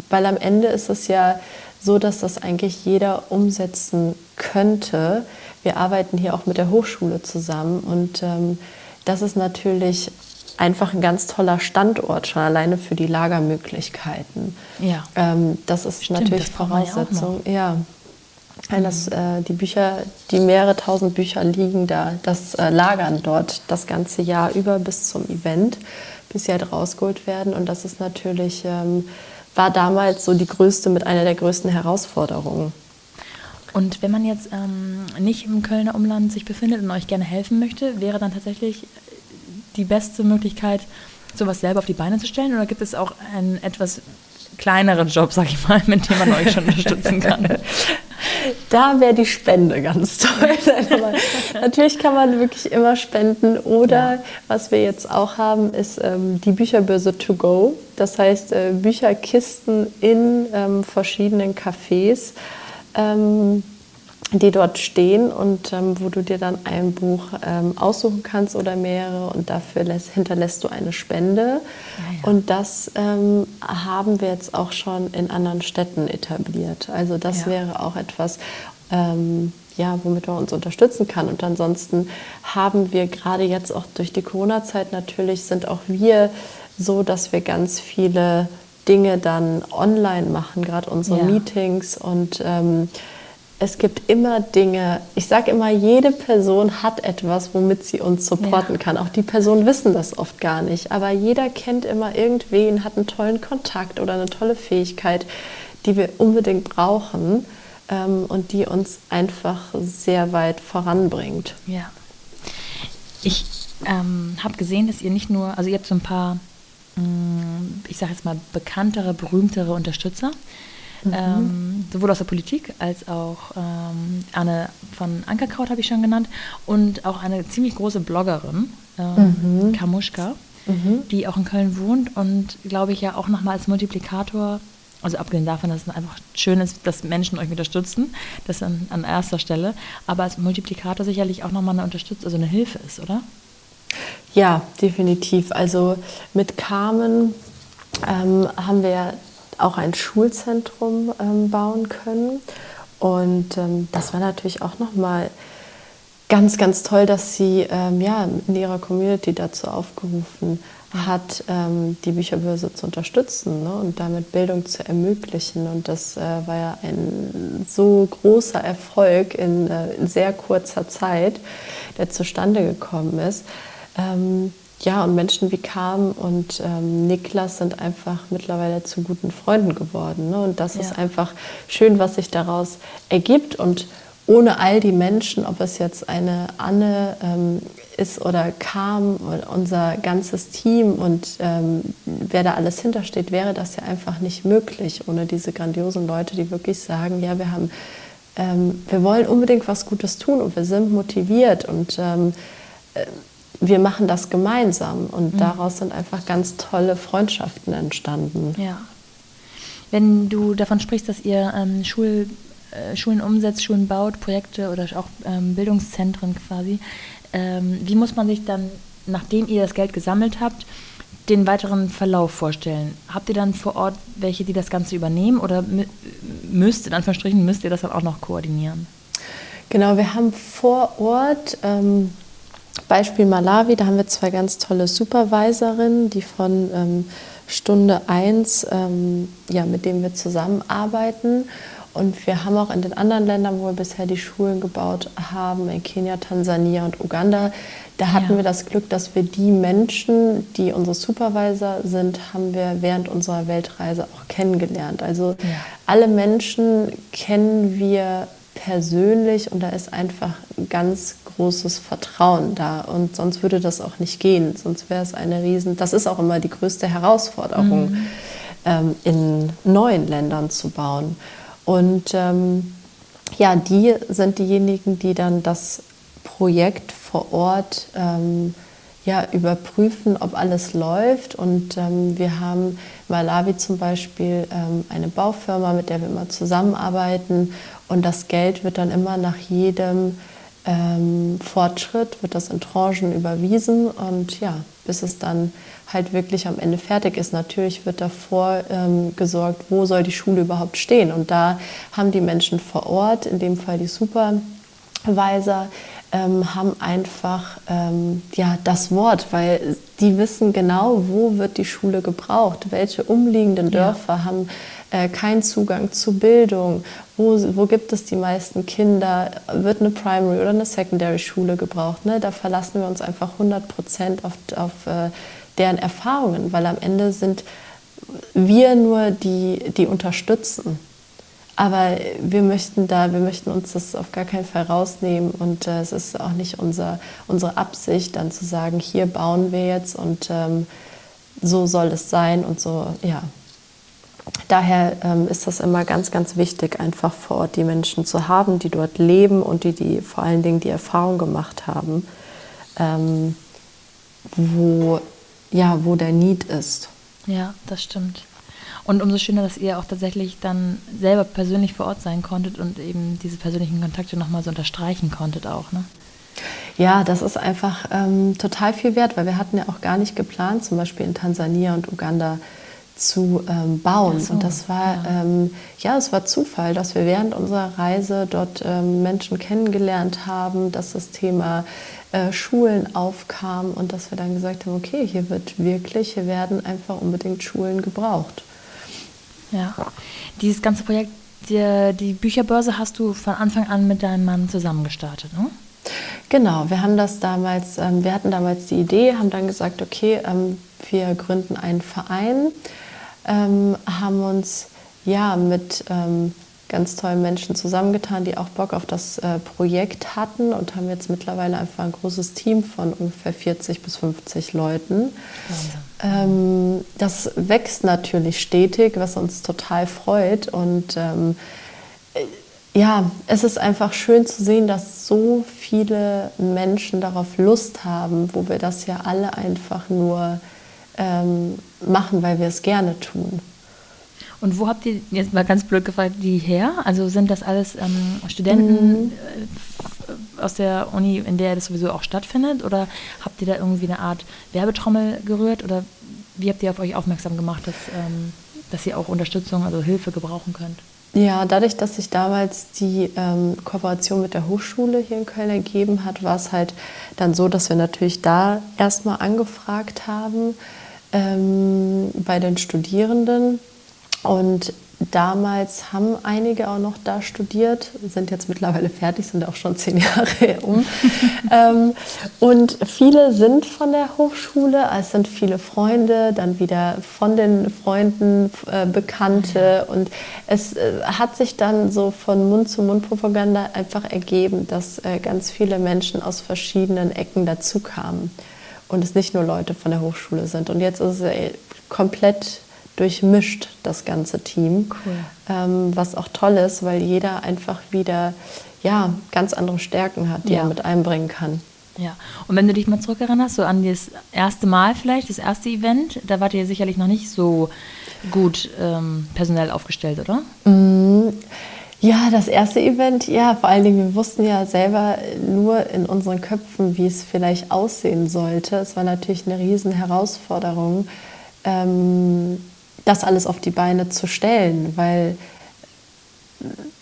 weil am Ende ist es ja so, dass das eigentlich jeder umsetzen könnte. Wir arbeiten hier auch mit der Hochschule zusammen und ähm, das ist natürlich einfach ein ganz toller Standort, schon alleine für die Lagermöglichkeiten. Ja. Ähm, das ist Stimmt, natürlich das Voraussetzung. Ja. Mhm. Das, äh, die Bücher, die mehrere tausend Bücher liegen da, das äh, lagern dort das ganze Jahr über bis zum Event, bis sie halt rausgeholt werden. Und das ist natürlich, ähm, war damals so die größte, mit einer der größten Herausforderungen. Und wenn man jetzt ähm, nicht im Kölner Umland sich befindet und euch gerne helfen möchte, wäre dann tatsächlich die beste Möglichkeit, sowas selber auf die Beine zu stellen? Oder gibt es auch einen etwas kleineren Job, sag ich mal, mit dem man euch schon unterstützen kann? [laughs] Da wäre die Spende ganz toll. [laughs] natürlich kann man wirklich immer spenden. Oder ja. was wir jetzt auch haben, ist ähm, die Bücherbörse to go. Das heißt, äh, Bücherkisten in ähm, verschiedenen Cafés ähm, die dort stehen und ähm, wo du dir dann ein Buch ähm, aussuchen kannst oder mehrere und dafür lässt, hinterlässt du eine Spende. Ja, ja. Und das ähm, haben wir jetzt auch schon in anderen Städten etabliert. Also das ja. wäre auch etwas, ähm, ja, womit man uns unterstützen kann. Und ansonsten haben wir gerade jetzt auch durch die Corona-Zeit natürlich sind auch wir so, dass wir ganz viele Dinge dann online machen, gerade unsere ja. Meetings und ähm, es gibt immer Dinge, ich sage immer, jede Person hat etwas, womit sie uns supporten ja. kann. Auch die Personen wissen das oft gar nicht, aber jeder kennt immer irgendwen, hat einen tollen Kontakt oder eine tolle Fähigkeit, die wir unbedingt brauchen ähm, und die uns einfach sehr weit voranbringt. Ja. Ich ähm, habe gesehen, dass ihr nicht nur, also ihr habt so ein paar ich sage jetzt mal, bekanntere, berühmtere Unterstützer. Mhm. Ähm, sowohl aus der Politik als auch ähm, Anne von Ankerkraut habe ich schon genannt und auch eine ziemlich große Bloggerin, ähm, mhm. Kamuschka, mhm. die auch in Köln wohnt und glaube ich ja auch nochmal als Multiplikator, also abgesehen davon, dass es einfach schön ist, dass Menschen euch unterstützen, das an, an erster Stelle, aber als Multiplikator sicherlich auch nochmal eine Unterstützung, also eine Hilfe ist, oder? Ja, definitiv. Also mit Carmen ähm, haben wir auch ein Schulzentrum ähm, bauen können. Und ähm, das war natürlich auch nochmal ganz, ganz toll, dass sie ähm, ja, in ihrer Community dazu aufgerufen hat, ähm, die Bücherbörse zu unterstützen ne, und damit Bildung zu ermöglichen. Und das äh, war ja ein so großer Erfolg in, äh, in sehr kurzer Zeit, der zustande gekommen ist. Ähm, ja, und Menschen wie Carmen und ähm, Niklas sind einfach mittlerweile zu guten Freunden geworden. Ne? Und das ja. ist einfach schön, was sich daraus ergibt. Und ohne all die Menschen, ob es jetzt eine Anne ähm, ist oder Carmen oder unser ganzes Team und ähm, wer da alles hintersteht, wäre das ja einfach nicht möglich ohne diese grandiosen Leute, die wirklich sagen, ja, wir haben, ähm, wir wollen unbedingt was Gutes tun und wir sind motiviert und ähm, äh, wir machen das gemeinsam und mhm. daraus sind einfach ganz tolle Freundschaften entstanden. Ja. Wenn du davon sprichst, dass ihr ähm, Schul, äh, Schulen umsetzt, Schulen baut, Projekte oder auch ähm, Bildungszentren quasi, ähm, wie muss man sich dann, nachdem ihr das Geld gesammelt habt, den weiteren Verlauf vorstellen? Habt ihr dann vor Ort welche, die das Ganze übernehmen oder müsst, in Anführungsstrichen, müsst ihr das dann auch noch koordinieren? Genau, wir haben vor Ort ähm, Beispiel Malawi, da haben wir zwei ganz tolle Supervisorinnen, die von ähm, Stunde 1, ähm, ja, mit denen wir zusammenarbeiten. Und wir haben auch in den anderen Ländern, wo wir bisher die Schulen gebaut haben, in Kenia, Tansania und Uganda, da hatten ja. wir das Glück, dass wir die Menschen, die unsere Supervisor sind, haben wir während unserer Weltreise auch kennengelernt. Also ja. alle Menschen kennen wir persönlich und da ist einfach ganz großes Vertrauen da und sonst würde das auch nicht gehen. Sonst wäre es eine riesen, das ist auch immer die größte Herausforderung, mhm. ähm, in neuen Ländern zu bauen. Und ähm, ja, die sind diejenigen, die dann das Projekt vor Ort ähm, ja, überprüfen, ob alles läuft. Und ähm, wir haben Malawi zum Beispiel ähm, eine Baufirma, mit der wir immer zusammenarbeiten. Und das Geld wird dann immer nach jedem ähm, Fortschritt, wird das in Tranchen überwiesen. Und ja, bis es dann halt wirklich am Ende fertig ist. Natürlich wird davor ähm, gesorgt, wo soll die Schule überhaupt stehen. Und da haben die Menschen vor Ort, in dem Fall die Supervisor, ähm, haben einfach ähm, ja, das Wort, weil die wissen genau, wo wird die Schule gebraucht, welche umliegenden Dörfer ja. haben äh, keinen Zugang zu Bildung, wo, wo gibt es die meisten Kinder, wird eine Primary oder eine Secondary Schule gebraucht. Ne? Da verlassen wir uns einfach 100 Prozent auf, auf äh, deren Erfahrungen, weil am Ende sind wir nur die, die unterstützen. Aber wir möchten da, wir möchten uns das auf gar keinen Fall rausnehmen und äh, es ist auch nicht unser, unsere Absicht, dann zu sagen, hier bauen wir jetzt und ähm, so soll es sein und so, ja. Daher ähm, ist das immer ganz, ganz wichtig, einfach vor Ort die Menschen zu haben, die dort leben und die, die vor allen Dingen die Erfahrung gemacht haben, ähm, wo, ja, wo der Need ist. Ja, das stimmt. Und umso schöner, dass ihr auch tatsächlich dann selber persönlich vor Ort sein konntet und eben diese persönlichen Kontakte nochmal so unterstreichen konntet auch, ne? Ja, das ist einfach ähm, total viel wert, weil wir hatten ja auch gar nicht geplant, zum Beispiel in Tansania und Uganda zu ähm, bauen. So, und das war ja. Ähm, ja, es war Zufall, dass wir während unserer Reise dort ähm, Menschen kennengelernt haben, dass das Thema äh, Schulen aufkam und dass wir dann gesagt haben, okay, hier wird wirklich, hier werden einfach unbedingt Schulen gebraucht. Ja, dieses ganze Projekt, die, die Bücherbörse hast du von Anfang an mit deinem Mann zusammen gestartet, ne? Genau, wir haben das damals, ähm, wir hatten damals die Idee, haben dann gesagt, okay, ähm, wir gründen einen Verein, ähm, haben uns ja mit ähm, ganz tollen Menschen zusammengetan, die auch Bock auf das äh, Projekt hatten und haben jetzt mittlerweile einfach ein großes Team von ungefähr 40 bis 50 Leuten. Ähm, das wächst natürlich stetig, was uns total freut und ähm, äh, ja, es ist einfach schön zu sehen, dass so viele Menschen darauf Lust haben, wo wir das ja alle einfach nur ähm, machen, weil wir es gerne tun. Und wo habt ihr, jetzt mal ganz blöd gefragt, die her? Also sind das alles ähm, Studenten mhm. Aus der Uni, in der das sowieso auch stattfindet? Oder habt ihr da irgendwie eine Art Werbetrommel gerührt? Oder wie habt ihr auf euch aufmerksam gemacht, dass, ähm, dass ihr auch Unterstützung, also Hilfe gebrauchen könnt? Ja, dadurch, dass sich damals die ähm, Kooperation mit der Hochschule hier in Köln ergeben hat, war es halt dann so, dass wir natürlich da erstmal angefragt haben ähm, bei den Studierenden und damals haben einige auch noch da studiert, sind jetzt mittlerweile fertig, sind auch schon zehn [laughs] Jahre um. ähm, und viele sind von der Hochschule, es sind viele Freunde, dann wieder von den Freunden äh, Bekannte. Und es äh, hat sich dann so von Mund zu Mund Propaganda einfach ergeben, dass äh, ganz viele Menschen aus verschiedenen Ecken dazu kamen. Und es nicht nur Leute von der Hochschule sind. Und jetzt ist es äh, komplett durchmischt, das ganze Team. Cool. Ähm, was auch toll ist, weil jeder einfach wieder ja, ganz andere Stärken hat, die ja. er mit einbringen kann. Ja, und wenn du dich mal zurückerinnerst, so an das erste Mal vielleicht, das erste Event, da wart ihr sicherlich noch nicht so gut ähm, personell aufgestellt, oder? Mm, ja, das erste Event, ja, vor allen Dingen, wir wussten ja selber nur in unseren Köpfen, wie es vielleicht aussehen sollte. Es war natürlich eine riesen Herausforderung. Ähm, das alles auf die Beine zu stellen, weil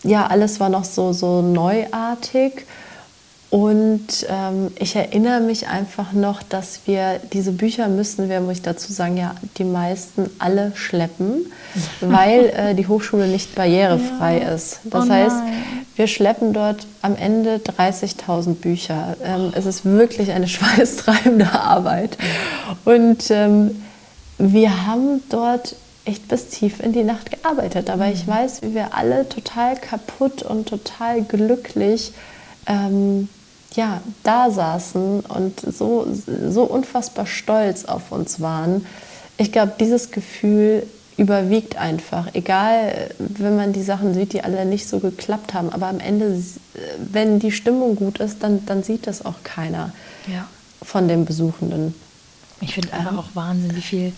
ja, alles war noch so, so neuartig. Und ähm, ich erinnere mich einfach noch, dass wir diese Bücher müssen wir, muss ich dazu sagen, ja, die meisten alle schleppen, [laughs] weil äh, die Hochschule nicht barrierefrei ja. ist. Das oh heißt, wir schleppen dort am Ende 30.000 Bücher. Ähm, es ist wirklich eine [laughs] schweißtreibende Arbeit. Und ähm, wir haben dort echt bis tief in die Nacht gearbeitet. Aber ich mhm. weiß, wie wir alle total kaputt und total glücklich ähm, ja, da saßen und so, so unfassbar stolz auf uns waren. Ich glaube, dieses Gefühl überwiegt einfach. Egal, wenn man die Sachen sieht, die alle nicht so geklappt haben. Aber am Ende, wenn die Stimmung gut ist, dann, dann sieht das auch keiner ja. von den Besuchenden. Ich finde einfach auch Wahnsinn, wie viel,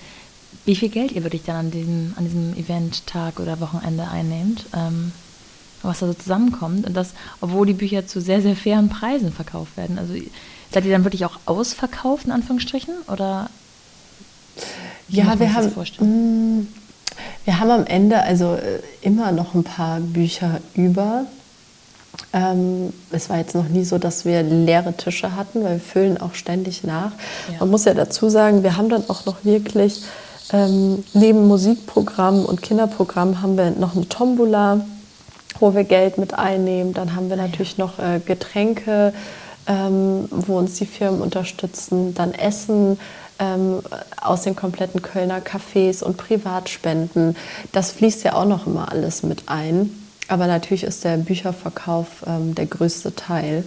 wie viel Geld ihr wirklich dann an diesem, an diesem Event-Tag oder Wochenende einnehmt. Ähm, was da so zusammenkommt. Und das, obwohl die Bücher zu sehr, sehr fairen Preisen verkauft werden. Also seid ihr dann wirklich auch ausverkauft, in Anführungsstrichen? Oder ja, wir haben, mm, wir haben am Ende also äh, immer noch ein paar Bücher über. Ähm, es war jetzt noch nie so, dass wir leere Tische hatten, weil wir füllen auch ständig nach. Ja. Man muss ja dazu sagen, wir haben dann auch noch wirklich ähm, neben Musikprogramm und Kinderprogramm haben wir noch eine Tombola, wo wir Geld mit einnehmen. Dann haben wir natürlich noch äh, Getränke, ähm, wo uns die Firmen unterstützen. Dann Essen ähm, aus den kompletten Kölner Cafés und Privatspenden. Das fließt ja auch noch immer alles mit ein. Aber natürlich ist der Bücherverkauf ähm, der größte Teil.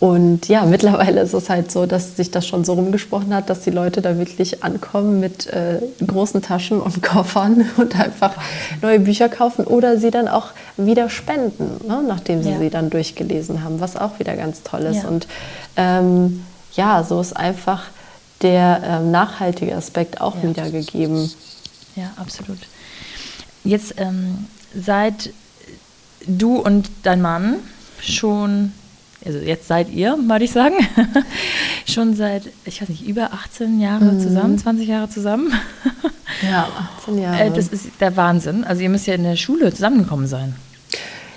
Und ja, mittlerweile ist es halt so, dass sich das schon so rumgesprochen hat, dass die Leute da wirklich ankommen mit äh, großen Taschen und [laughs] Koffern und einfach neue Bücher kaufen oder sie dann auch wieder spenden, ne, nachdem sie ja. sie dann durchgelesen haben, was auch wieder ganz toll ist. Ja. Und ähm, ja, so ist einfach der ähm, nachhaltige Aspekt auch ja. wiedergegeben. Ja, absolut. Jetzt ähm, seit du und dein Mann schon also jetzt seid ihr, würde ich sagen, [laughs] schon seit, ich weiß nicht, über 18 Jahre mhm. zusammen, 20 Jahre zusammen. [laughs] ja, 18 Jahre. Äh, das ist der Wahnsinn. Also ihr müsst ja in der Schule zusammengekommen sein.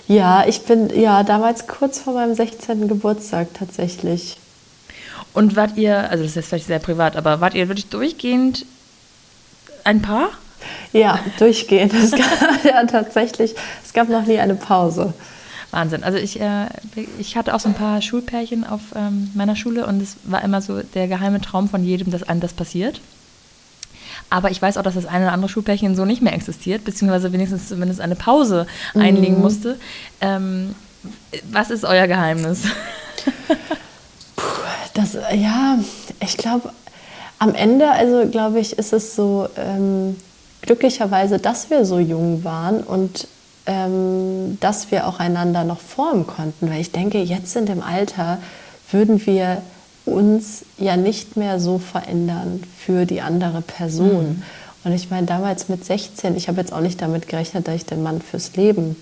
Ja, ich bin ja damals kurz vor meinem 16. Geburtstag tatsächlich. Und wart ihr, also das ist vielleicht sehr privat, aber wart ihr wirklich durchgehend ein Paar? Ja, durchgehend. Es gab, [laughs] ja, tatsächlich, es gab noch nie eine Pause. Wahnsinn. Also ich, äh, ich hatte auch so ein paar Schulpärchen auf ähm, meiner Schule und es war immer so der geheime Traum von jedem, dass einem das passiert. Aber ich weiß auch, dass das eine oder andere Schulpärchen so nicht mehr existiert, beziehungsweise wenigstens zumindest eine Pause mhm. einlegen musste. Ähm, was ist euer Geheimnis? Puh, das, ja, ich glaube, am Ende, also glaube ich, ist es so ähm, glücklicherweise, dass wir so jung waren und ähm, dass wir auch einander noch formen konnten. Weil ich denke, jetzt in dem Alter würden wir uns ja nicht mehr so verändern für die andere Person. Mhm. Und ich meine, damals mit 16, ich habe jetzt auch nicht damit gerechnet, dass ich den Mann fürs Leben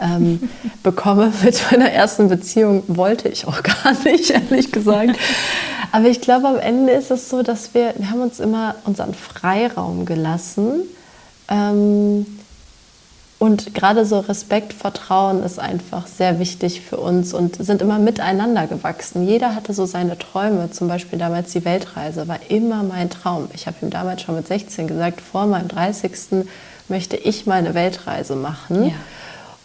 ähm, [laughs] bekomme. Mit meiner ersten Beziehung wollte ich auch gar nicht, ehrlich gesagt. Aber ich glaube, am Ende ist es so, dass wir, wir haben uns immer unseren Freiraum gelassen. Ähm, und gerade so Respekt, Vertrauen ist einfach sehr wichtig für uns und sind immer miteinander gewachsen. Jeder hatte so seine Träume. Zum Beispiel damals die Weltreise war immer mein Traum. Ich habe ihm damals schon mit 16 gesagt, vor meinem 30. möchte ich meine Weltreise machen. Ja.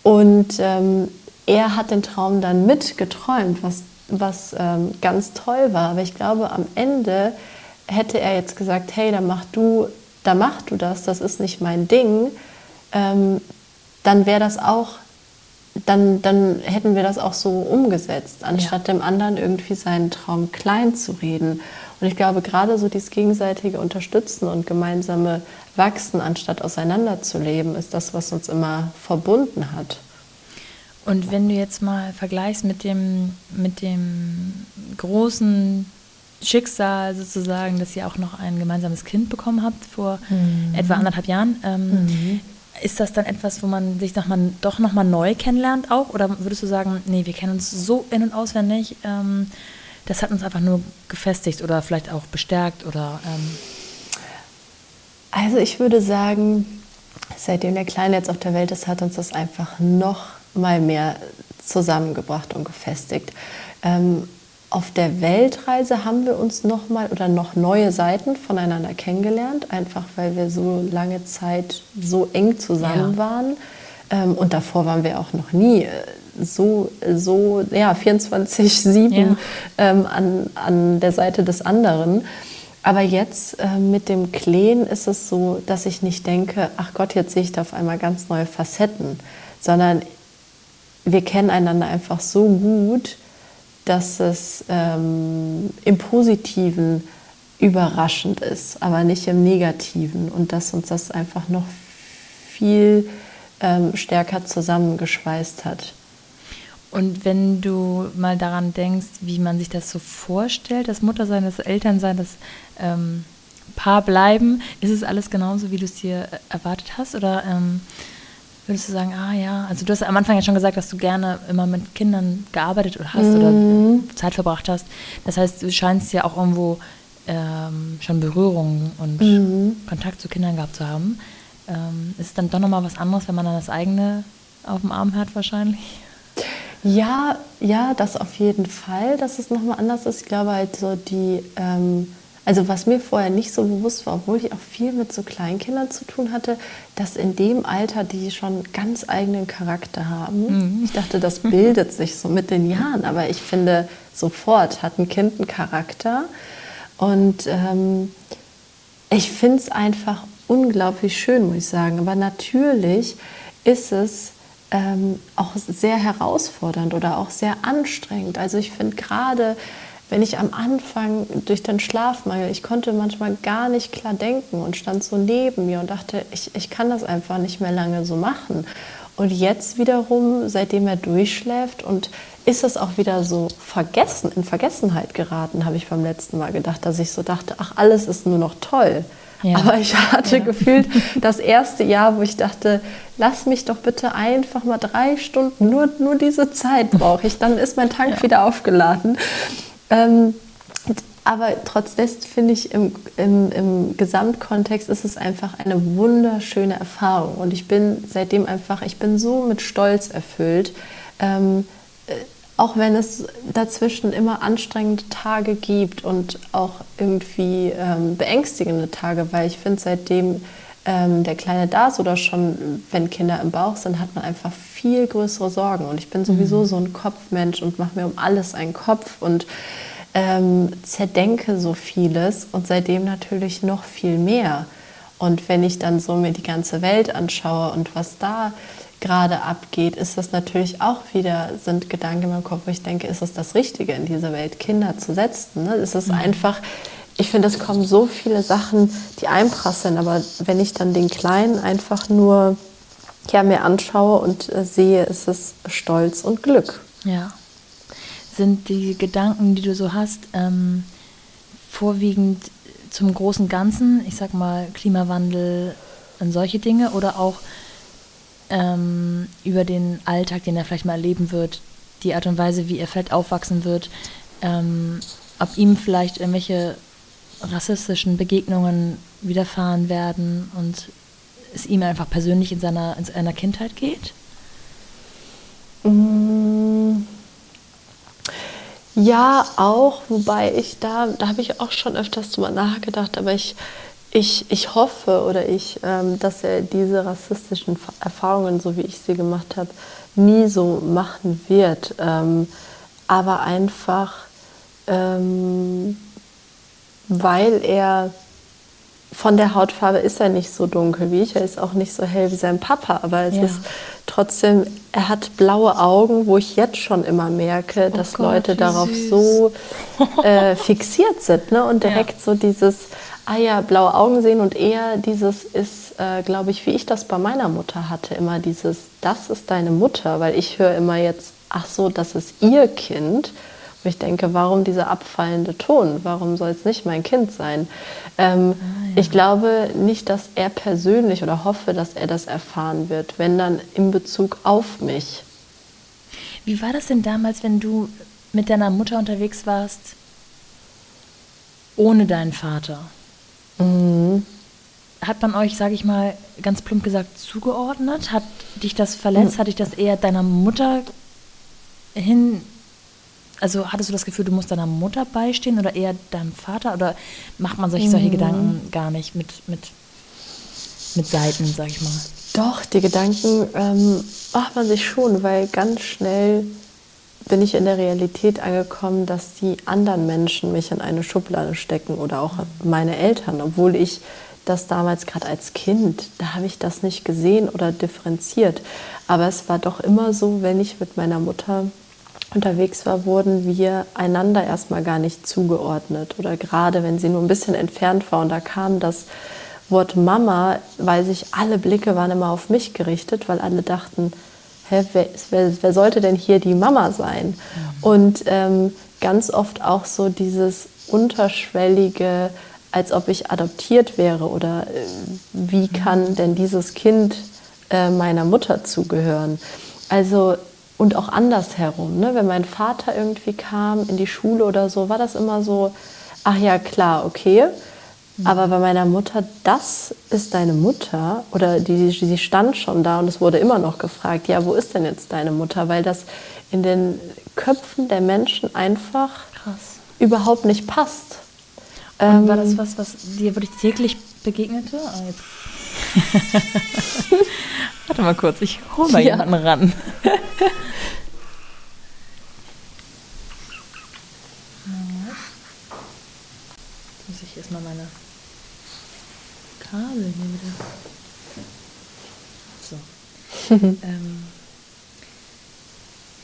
Und ähm, er hat den Traum dann mitgeträumt, was, was ähm, ganz toll war. Aber ich glaube, am Ende hätte er jetzt gesagt, hey, da mach du, da mach du das, das ist nicht mein Ding. Ähm, dann wäre das auch, dann, dann hätten wir das auch so umgesetzt, anstatt ja. dem anderen irgendwie seinen Traum klein zu reden. Und ich glaube, gerade so dieses gegenseitige Unterstützen und gemeinsame Wachsen, anstatt auseinanderzuleben, ist das, was uns immer verbunden hat. Und wenn du jetzt mal vergleichst mit dem, mit dem großen Schicksal sozusagen, dass ihr auch noch ein gemeinsames Kind bekommen habt vor mhm. etwa anderthalb Jahren, ähm, mhm. Ist das dann etwas, wo man sich noch doch nochmal neu kennenlernt auch? Oder würdest du sagen, nee, wir kennen uns so in- und auswendig, ähm, das hat uns einfach nur gefestigt oder vielleicht auch bestärkt oder... Ähm also ich würde sagen, seitdem der Kleine jetzt auf der Welt ist, hat uns das einfach noch mal mehr zusammengebracht und gefestigt. Ähm, auf der Weltreise haben wir uns noch mal oder noch neue Seiten voneinander kennengelernt, einfach weil wir so lange Zeit so eng zusammen ja. waren. Ähm, und davor waren wir auch noch nie äh, so, so ja, 24-7 ja. ähm, an, an der Seite des anderen. Aber jetzt äh, mit dem Kleen ist es so, dass ich nicht denke, ach Gott, jetzt sehe ich da auf einmal ganz neue Facetten, sondern wir kennen einander einfach so gut, dass es ähm, im Positiven überraschend ist, aber nicht im Negativen und dass uns das einfach noch viel ähm, stärker zusammengeschweißt hat. Und wenn du mal daran denkst, wie man sich das so vorstellt, das Muttersein, das Elternsein, das ähm, Paar bleiben, ist es alles genauso, wie du es dir äh, erwartet hast? Oder ähm, würdest du sagen, ah ja, also du hast am Anfang ja schon gesagt, dass du gerne immer mit Kindern gearbeitet hast mhm. oder Zeit verbracht hast. Das heißt, du scheinst ja auch irgendwo ähm, schon Berührung und mhm. Kontakt zu Kindern gehabt zu haben. Ähm, ist es dann doch nochmal was anderes, wenn man dann das eigene auf dem Arm hat wahrscheinlich? Ja, ja, das auf jeden Fall, dass es nochmal anders ist. Ich glaube halt so die, ähm, also was mir vorher nicht so bewusst war, obwohl ich auch viel mit so Kleinkindern zu tun hatte, dass in dem Alter die schon ganz eigenen Charakter haben. Mhm. Ich dachte, das bildet sich so mit den Jahren, aber ich finde, sofort hat ein Kind einen Charakter. Und ähm, ich finde es einfach unglaublich schön, muss ich sagen. Aber natürlich ist es ähm, auch sehr herausfordernd oder auch sehr anstrengend. Also ich finde gerade, wenn ich am Anfang durch den Schlafmangel, ich konnte manchmal gar nicht klar denken und stand so neben mir und dachte, ich, ich kann das einfach nicht mehr lange so machen. Und jetzt wiederum, seitdem er durchschläft und ist es auch wieder so vergessen, in Vergessenheit geraten, habe ich beim letzten Mal gedacht, dass ich so dachte, ach, alles ist nur noch toll. Ja. Aber ich hatte ja. gefühlt [laughs] das erste Jahr, wo ich dachte, lass mich doch bitte einfach mal drei Stunden, nur, nur diese Zeit brauche ich, dann ist mein Tank ja. wieder aufgeladen. Ähm, aber trotzdem finde ich, im, im, im Gesamtkontext ist es einfach eine wunderschöne Erfahrung. Und ich bin seitdem einfach, ich bin so mit Stolz erfüllt. Ähm, äh, auch wenn es dazwischen immer anstrengende Tage gibt und auch irgendwie ähm, beängstigende Tage, weil ich finde, seitdem ähm, der Kleine da ist oder schon, wenn Kinder im Bauch sind, hat man einfach viel größere Sorgen. Und ich bin sowieso mhm. so ein Kopfmensch und mache mir um alles einen Kopf und ähm, zerdenke so vieles und seitdem natürlich noch viel mehr. Und wenn ich dann so mir die ganze Welt anschaue und was da gerade abgeht, ist das natürlich auch wieder, sind Gedanken in meinem Kopf, wo ich denke, ist es das Richtige in dieser Welt, Kinder zu setzen? Ne? Es ist mhm. einfach, ich finde, es kommen so viele Sachen, die einprasseln, aber wenn ich dann den Kleinen einfach nur ja, mir anschaue und äh, sehe, ist es Stolz und Glück. Ja. Sind die Gedanken, die du so hast, ähm, vorwiegend zum großen Ganzen, ich sag mal Klimawandel und solche Dinge oder auch ähm, über den Alltag, den er vielleicht mal erleben wird, die Art und Weise, wie er vielleicht aufwachsen wird, ähm, ob ihm vielleicht irgendwelche rassistischen Begegnungen widerfahren werden und es ihm einfach persönlich in seiner, in seiner Kindheit geht? Mm. Ja, auch, wobei ich da, da habe ich auch schon öfters drüber nachgedacht, aber ich ich, ich hoffe oder ich, ähm, dass er diese rassistischen Erfahrungen, so wie ich sie gemacht habe, nie so machen wird. Ähm, aber einfach, ähm, weil er von der Hautfarbe ist er nicht so dunkel wie ich, er ist auch nicht so hell wie sein Papa, aber es ja. ist trotzdem, er hat blaue Augen, wo ich jetzt schon immer merke, oh dass Gott, Leute darauf süß. so [laughs] äh, fixiert sind ne? und direkt ja. so dieses, ah ja, blaue Augen sehen und eher dieses ist, äh, glaube ich, wie ich das bei meiner Mutter hatte, immer dieses, das ist deine Mutter, weil ich höre immer jetzt, ach so, das ist ihr Kind. Ich denke, warum dieser abfallende Ton? Warum soll es nicht mein Kind sein? Ähm, ah, ja. Ich glaube nicht, dass er persönlich oder hoffe, dass er das erfahren wird, wenn dann in Bezug auf mich. Wie war das denn damals, wenn du mit deiner Mutter unterwegs warst, ohne deinen Vater? Mhm. Hat man euch, sage ich mal, ganz plump gesagt, zugeordnet? Hat dich das verletzt? Mhm. Hat dich das eher deiner Mutter hin also hattest du das Gefühl, du musst deiner Mutter beistehen oder eher deinem Vater? Oder macht man sich solche mhm. Gedanken gar nicht mit, mit, mit Seiten, sag ich mal? Doch, die Gedanken ähm, macht man sich schon, weil ganz schnell bin ich in der Realität angekommen, dass die anderen Menschen mich in eine Schublade stecken oder auch meine Eltern, obwohl ich das damals gerade als Kind, da habe ich das nicht gesehen oder differenziert. Aber es war doch immer so, wenn ich mit meiner Mutter unterwegs war, wurden wir einander erstmal gar nicht zugeordnet. Oder gerade wenn sie nur ein bisschen entfernt war und da kam das Wort Mama, weil sich alle Blicke waren immer auf mich gerichtet, weil alle dachten, hä, wer, wer, wer sollte denn hier die Mama sein? Mhm. Und ähm, ganz oft auch so dieses unterschwellige, als ob ich adoptiert wäre oder äh, wie kann denn dieses Kind äh, meiner Mutter zugehören? Also und auch andersherum, ne? wenn mein Vater irgendwie kam in die Schule oder so, war das immer so, ach ja klar, okay. Mhm. Aber bei meiner Mutter, das ist deine Mutter oder die, sie stand schon da und es wurde immer noch gefragt, ja, wo ist denn jetzt deine Mutter? Weil das in den Köpfen der Menschen einfach Krass. überhaupt nicht passt. Und ähm, war das was, was dir wirklich täglich begegnete? Ah, [laughs] Warte mal kurz, ich hole mal ja. jemanden ran. Jetzt muss ich erstmal meine Kabel hier wieder. So. [laughs] ähm,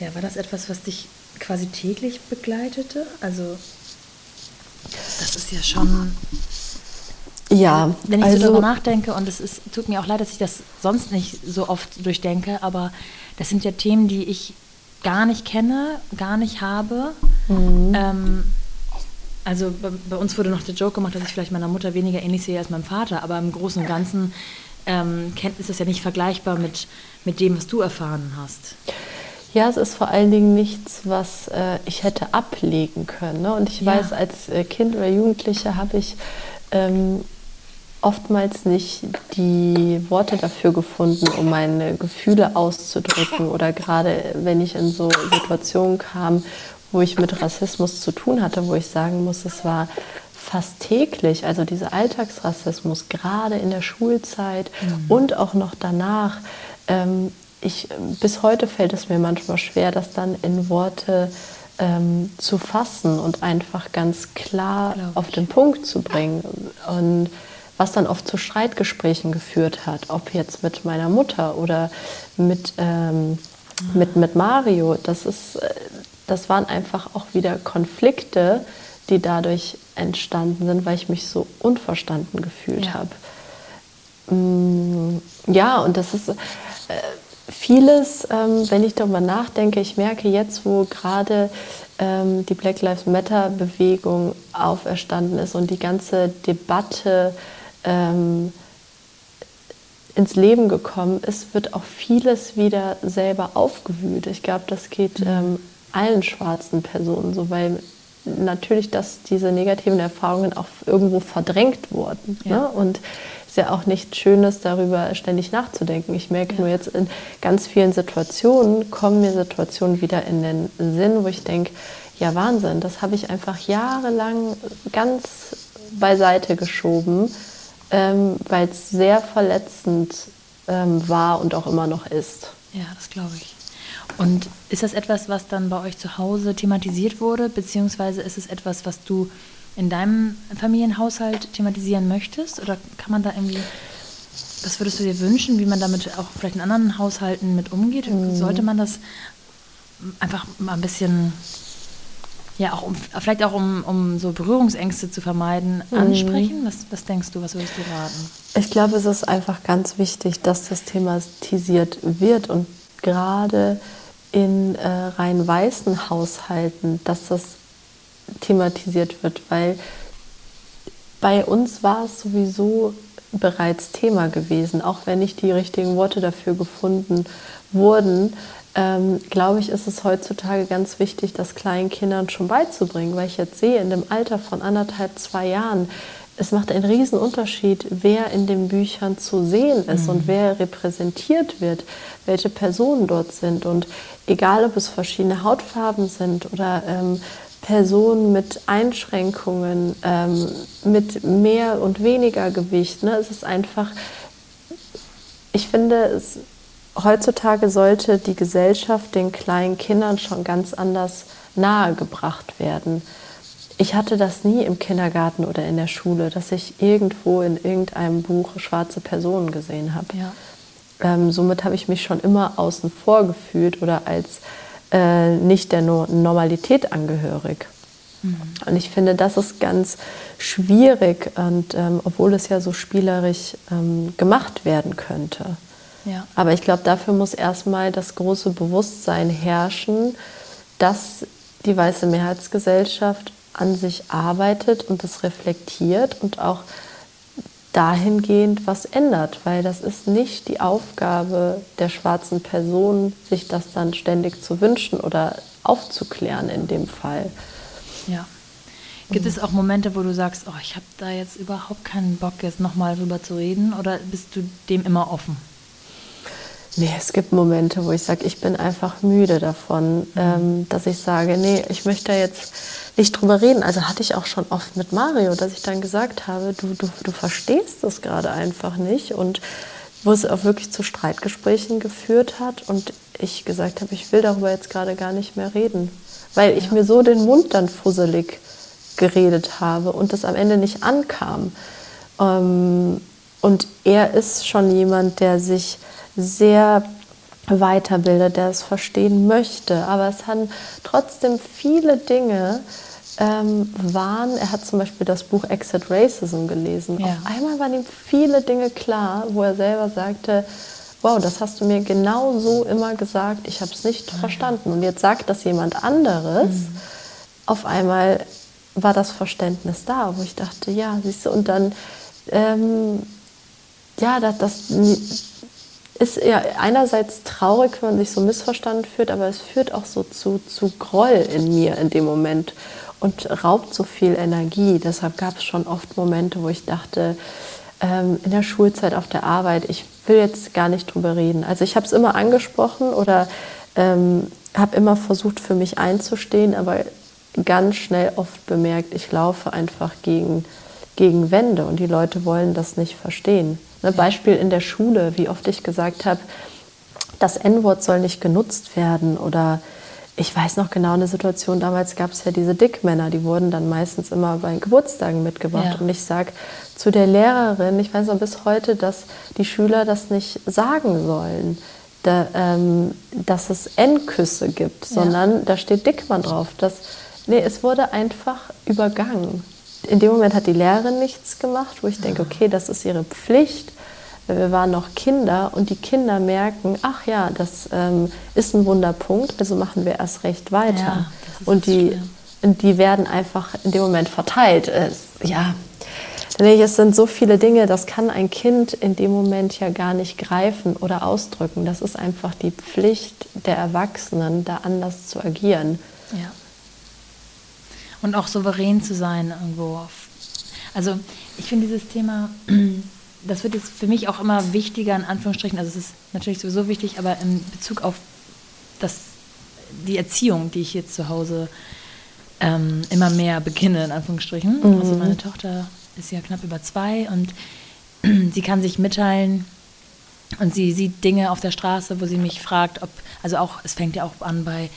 ja, war das etwas, was dich quasi täglich begleitete? Also das ist ja schon. Ja, wenn ich also, so darüber nachdenke, und es ist, tut mir auch leid, dass ich das sonst nicht so oft durchdenke, aber das sind ja Themen, die ich gar nicht kenne, gar nicht habe. Mhm. Ähm, also bei, bei, uns wurde noch der Joke gemacht, dass ich vielleicht meiner Mutter weniger ähnlich sehe als meinem Vater, aber im Großen und Ganzen ähm, ist das ja nicht vergleichbar mit, mit dem, was du erfahren hast. Ja, es ist vor allen Dingen nichts, was äh, ich hätte ablegen können. Ne? Und ich ja. weiß, als äh, Kind oder Jugendliche habe ich ähm, oftmals nicht die Worte dafür gefunden, um meine Gefühle auszudrücken. Oder gerade wenn ich in so Situationen kam, wo ich mit Rassismus zu tun hatte, wo ich sagen muss, es war fast täglich, also dieser Alltagsrassismus, gerade in der Schulzeit mhm. und auch noch danach. Ähm, ich, bis heute fällt es mir manchmal schwer, das dann in Worte ähm, zu fassen und einfach ganz klar auf den Punkt zu bringen. Und was dann oft zu Streitgesprächen geführt hat, ob jetzt mit meiner Mutter oder mit, ähm, mit, mit Mario. Das, ist, äh, das waren einfach auch wieder Konflikte, die dadurch entstanden sind, weil ich mich so unverstanden gefühlt ja. habe. Mm, ja, und das ist. Äh, vieles, ähm, wenn ich darüber nachdenke, ich merke jetzt, wo gerade ähm, die Black Lives Matter-Bewegung auferstanden ist und die ganze Debatte ähm, ins Leben gekommen ist, wird auch vieles wieder selber aufgewühlt. Ich glaube, das geht mhm. ähm, allen schwarzen Personen so, weil natürlich, dass diese negativen Erfahrungen auch irgendwo verdrängt wurden. Ja. Ne? Und ist ja auch nichts Schönes, darüber ständig nachzudenken. Ich merke ja. nur jetzt in ganz vielen Situationen kommen mir Situationen wieder in den Sinn, wo ich denke, ja Wahnsinn, das habe ich einfach jahrelang ganz beiseite geschoben, ähm, weil es sehr verletzend ähm, war und auch immer noch ist. Ja, das glaube ich. Und ist das etwas, was dann bei euch zu Hause thematisiert wurde, beziehungsweise ist es etwas, was du in deinem Familienhaushalt thematisieren möchtest? Oder kann man da irgendwie, was würdest du dir wünschen, wie man damit auch vielleicht in anderen Haushalten mit umgeht? Mhm. Sollte man das einfach mal ein bisschen, ja, auch um, vielleicht auch um, um so Berührungsängste zu vermeiden, mhm. ansprechen? Was, was denkst du, was würdest du raten? Ich glaube, es ist einfach ganz wichtig, dass das thematisiert wird und gerade in äh, rein weißen Haushalten, dass das thematisiert wird, weil bei uns war es sowieso bereits Thema gewesen, auch wenn nicht die richtigen Worte dafür gefunden wurden. Ähm, glaube ich, ist es heutzutage ganz wichtig, das kleinen Kindern schon beizubringen, weil ich jetzt sehe, in dem Alter von anderthalb, zwei Jahren, es macht einen riesen Unterschied, wer in den Büchern zu sehen ist mhm. und wer repräsentiert wird, welche Personen dort sind. Und egal, ob es verschiedene Hautfarben sind oder ähm, Personen mit Einschränkungen, ähm, mit mehr und weniger Gewicht. Ne? Es ist einfach, ich finde, es, heutzutage sollte die Gesellschaft den kleinen Kindern schon ganz anders nahegebracht werden. Ich hatte das nie im Kindergarten oder in der Schule, dass ich irgendwo in irgendeinem Buch schwarze Personen gesehen habe. Ja. Ähm, somit habe ich mich schon immer außen vor gefühlt oder als äh, nicht der no Normalität angehörig. Mhm. Und ich finde, das ist ganz schwierig, und ähm, obwohl es ja so spielerisch ähm, gemacht werden könnte. Ja. Aber ich glaube, dafür muss erstmal das große Bewusstsein herrschen, dass die weiße Mehrheitsgesellschaft an sich arbeitet und das reflektiert und auch dahingehend was ändert, weil das ist nicht die Aufgabe der schwarzen Person, sich das dann ständig zu wünschen oder aufzuklären in dem Fall. Ja. Gibt es auch Momente, wo du sagst, oh, ich habe da jetzt überhaupt keinen Bock, jetzt nochmal drüber zu reden, oder bist du dem immer offen? Nee, es gibt Momente, wo ich sage, ich bin einfach müde davon, mhm. ähm, dass ich sage, nee, ich möchte jetzt nicht drüber reden. Also hatte ich auch schon oft mit Mario, dass ich dann gesagt habe, du, du, du verstehst das gerade einfach nicht und wo es auch wirklich zu Streitgesprächen geführt hat und ich gesagt habe, ich will darüber jetzt gerade gar nicht mehr reden, weil ich mir so den Mund dann fusselig geredet habe und das am Ende nicht ankam. Ähm, und er ist schon jemand, der sich sehr weiterbildet, der es verstehen möchte. Aber es haben trotzdem viele Dinge ähm, waren, er hat zum Beispiel das Buch Exit Racism gelesen. Ja. Auf einmal waren ihm viele Dinge klar, wo er selber sagte, wow, das hast du mir genau so immer gesagt, ich habe es nicht ja. verstanden. Und jetzt sagt das jemand anderes. Mhm. Auf einmal war das Verständnis da, wo ich dachte, ja, siehst du, und dann, ähm, ja, das, das ist ja einerseits traurig, wenn man sich so missverstanden fühlt, aber es führt auch so zu, zu Groll in mir in dem Moment und raubt so viel Energie. Deshalb gab es schon oft Momente, wo ich dachte, ähm, in der Schulzeit auf der Arbeit, ich will jetzt gar nicht drüber reden. Also ich habe es immer angesprochen oder ähm, habe immer versucht, für mich einzustehen, aber ganz schnell oft bemerkt, ich laufe einfach gegen, gegen Wände und die Leute wollen das nicht verstehen. Ne, Beispiel in der Schule, wie oft ich gesagt habe, das N-Wort soll nicht genutzt werden oder ich weiß noch genau eine Situation, damals gab es ja diese Dickmänner, die wurden dann meistens immer bei Geburtstagen mitgebracht. Ja. Und ich sage zu der Lehrerin, ich weiß noch bis heute, dass die Schüler das nicht sagen sollen, da, ähm, dass es N-Küsse gibt, sondern ja. da steht Dickmann drauf. Das, nee, es wurde einfach übergangen in dem Moment hat die Lehrerin nichts gemacht, wo ich denke, okay, das ist ihre Pflicht. Wir waren noch Kinder und die Kinder merken, ach ja, das ähm, ist ein Wunderpunkt, also machen wir erst recht weiter. Ja, und die, die werden einfach in dem Moment verteilt. Es, ja, es sind so viele Dinge, das kann ein Kind in dem Moment ja gar nicht greifen oder ausdrücken. Das ist einfach die Pflicht der Erwachsenen, da anders zu agieren. Ja und auch souverän zu sein irgendwo. Also ich finde dieses Thema, [clears throat] das wird jetzt für mich auch immer wichtiger in Anführungsstrichen. Also es ist natürlich sowieso wichtig, aber in Bezug auf das, die Erziehung, die ich jetzt zu Hause ähm, immer mehr beginne in Anführungsstrichen. Mhm. Also meine Tochter ist ja knapp über zwei und [clears throat] sie kann sich mitteilen und sie sieht Dinge auf der Straße, wo sie mich fragt, ob, also auch, es fängt ja auch an bei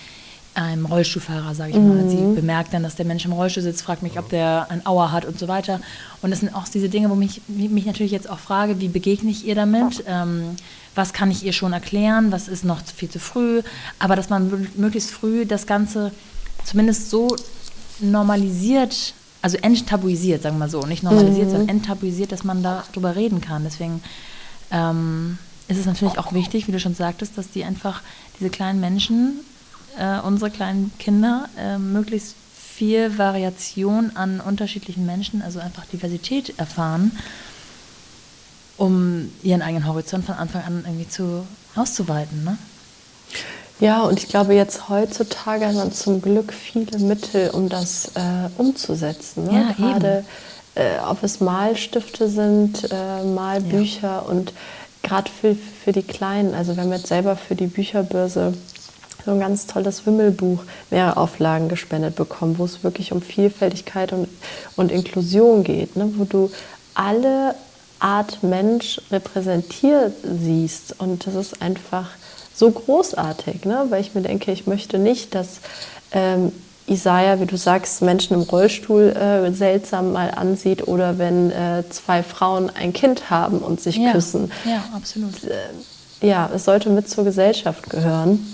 einem Rollstuhlfahrer, sage ich mal. Sie mhm. bemerkt dann, dass der Mensch im Rollstuhl sitzt, fragt mich, ob der ein Auer hat und so weiter. Und das sind auch diese Dinge, wo mich, mich natürlich jetzt auch frage, wie begegne ich ihr damit? Ähm, was kann ich ihr schon erklären? Was ist noch viel zu früh? Aber dass man möglichst früh das Ganze zumindest so normalisiert, also enttabuisiert, sagen wir mal so, nicht normalisiert, mhm. sondern enttabuisiert, dass man darüber reden kann. Deswegen ähm, ist es natürlich auch wichtig, wie du schon sagtest, dass die einfach diese kleinen Menschen äh, unsere kleinen Kinder äh, möglichst viel Variation an unterschiedlichen Menschen, also einfach Diversität erfahren, um ihren eigenen Horizont von Anfang an irgendwie zu, auszuweiten. Ne? Ja, und ich glaube, jetzt heutzutage hat man zum Glück viele Mittel, um das äh, umzusetzen. Ne? Ja, Gerade äh, ob es Malstifte sind, äh, Malbücher ja. und gerade für, für die Kleinen. Also wir haben jetzt selber für die Bücherbörse so ein ganz tolles Wimmelbuch, mehrere Auflagen gespendet bekommen, wo es wirklich um Vielfältigkeit und, und Inklusion geht, ne? wo du alle Art Mensch repräsentiert siehst. Und das ist einfach so großartig, ne? weil ich mir denke, ich möchte nicht, dass ähm, Isaiah, wie du sagst, Menschen im Rollstuhl äh, seltsam mal ansieht oder wenn äh, zwei Frauen ein Kind haben und sich ja. küssen. Ja, absolut. Äh, ja, es sollte mit zur Gesellschaft gehören.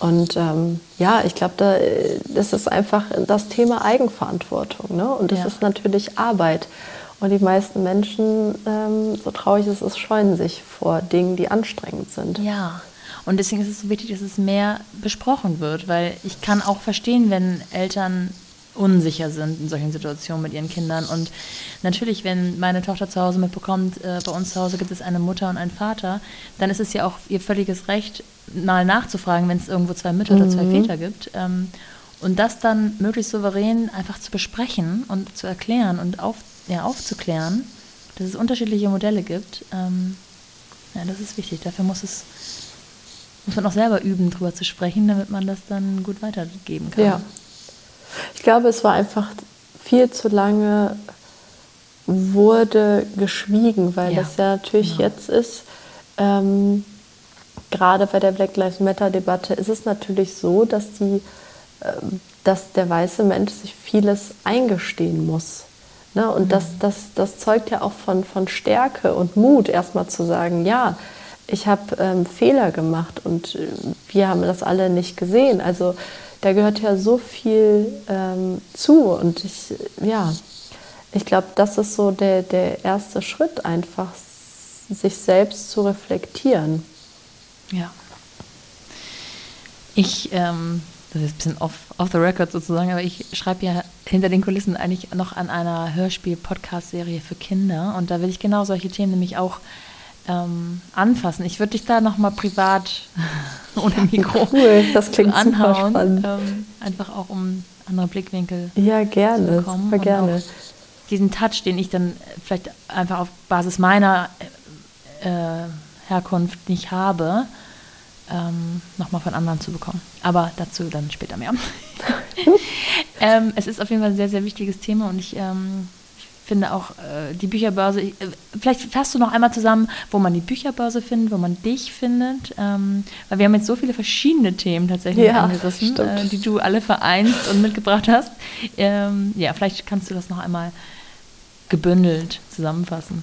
Und ähm, ja, ich glaube, da, das ist einfach das Thema Eigenverantwortung. Ne? Und das ja. ist natürlich Arbeit. Und die meisten Menschen, ähm, so traurig es ist, scheuen sich vor Dingen, die anstrengend sind. Ja. Und deswegen ist es so wichtig, dass es mehr besprochen wird, weil ich kann auch verstehen, wenn Eltern unsicher sind in solchen Situationen mit ihren Kindern. Und natürlich, wenn meine Tochter zu Hause mitbekommt, äh, bei uns zu Hause gibt es eine Mutter und einen Vater, dann ist es ja auch ihr völliges Recht, mal nachzufragen, wenn es irgendwo zwei Mütter mhm. oder zwei mhm. Väter gibt. Ähm, und das dann möglichst souverän einfach zu besprechen und zu erklären und auf, ja, aufzuklären, dass es unterschiedliche Modelle gibt. Ähm, ja, das ist wichtig. Dafür muss es muss man auch selber üben, darüber zu sprechen, damit man das dann gut weitergeben kann. Ja. Ich glaube, es war einfach viel zu lange wurde geschwiegen, weil ja, das ja natürlich genau. jetzt ist. Ähm, gerade bei der Black Lives Matter-Debatte ist es natürlich so, dass, die, ähm, dass der weiße Mensch sich vieles eingestehen muss. Ne? Und mhm. das, das, das zeugt ja auch von, von Stärke und Mut, erstmal zu sagen, ja, ich habe ähm, Fehler gemacht und äh, wir haben das alle nicht gesehen. Also da gehört ja so viel ähm, zu und ich, ja, ich glaube, das ist so der, der erste Schritt, einfach sich selbst zu reflektieren. Ja. Ich, ähm, das ist ein bisschen off, off the record sozusagen, aber ich schreibe ja hinter den Kulissen eigentlich noch an einer Hörspiel-Podcast-Serie für Kinder und da will ich genau solche Themen nämlich auch ähm, anfassen. Ich würde dich da nochmal privat [laughs] ohne Mikro [laughs] cool, das klingt anhauen. Ähm, einfach auch um andere Blickwinkel ja, gerne, zu bekommen. Super gerne. Diesen Touch, den ich dann vielleicht einfach auf Basis meiner äh, Herkunft nicht habe, ähm, nochmal von anderen zu bekommen. Aber dazu dann später mehr. [laughs] ähm, es ist auf jeden Fall ein sehr, sehr wichtiges Thema und ich ähm, finde auch äh, die Bücherbörse, äh, vielleicht fasst du noch einmal zusammen, wo man die Bücherbörse findet, wo man dich findet, ähm, weil wir haben jetzt so viele verschiedene Themen tatsächlich ja, angerissen, äh, die du alle vereinst und mitgebracht hast. Ähm, ja, vielleicht kannst du das noch einmal gebündelt zusammenfassen.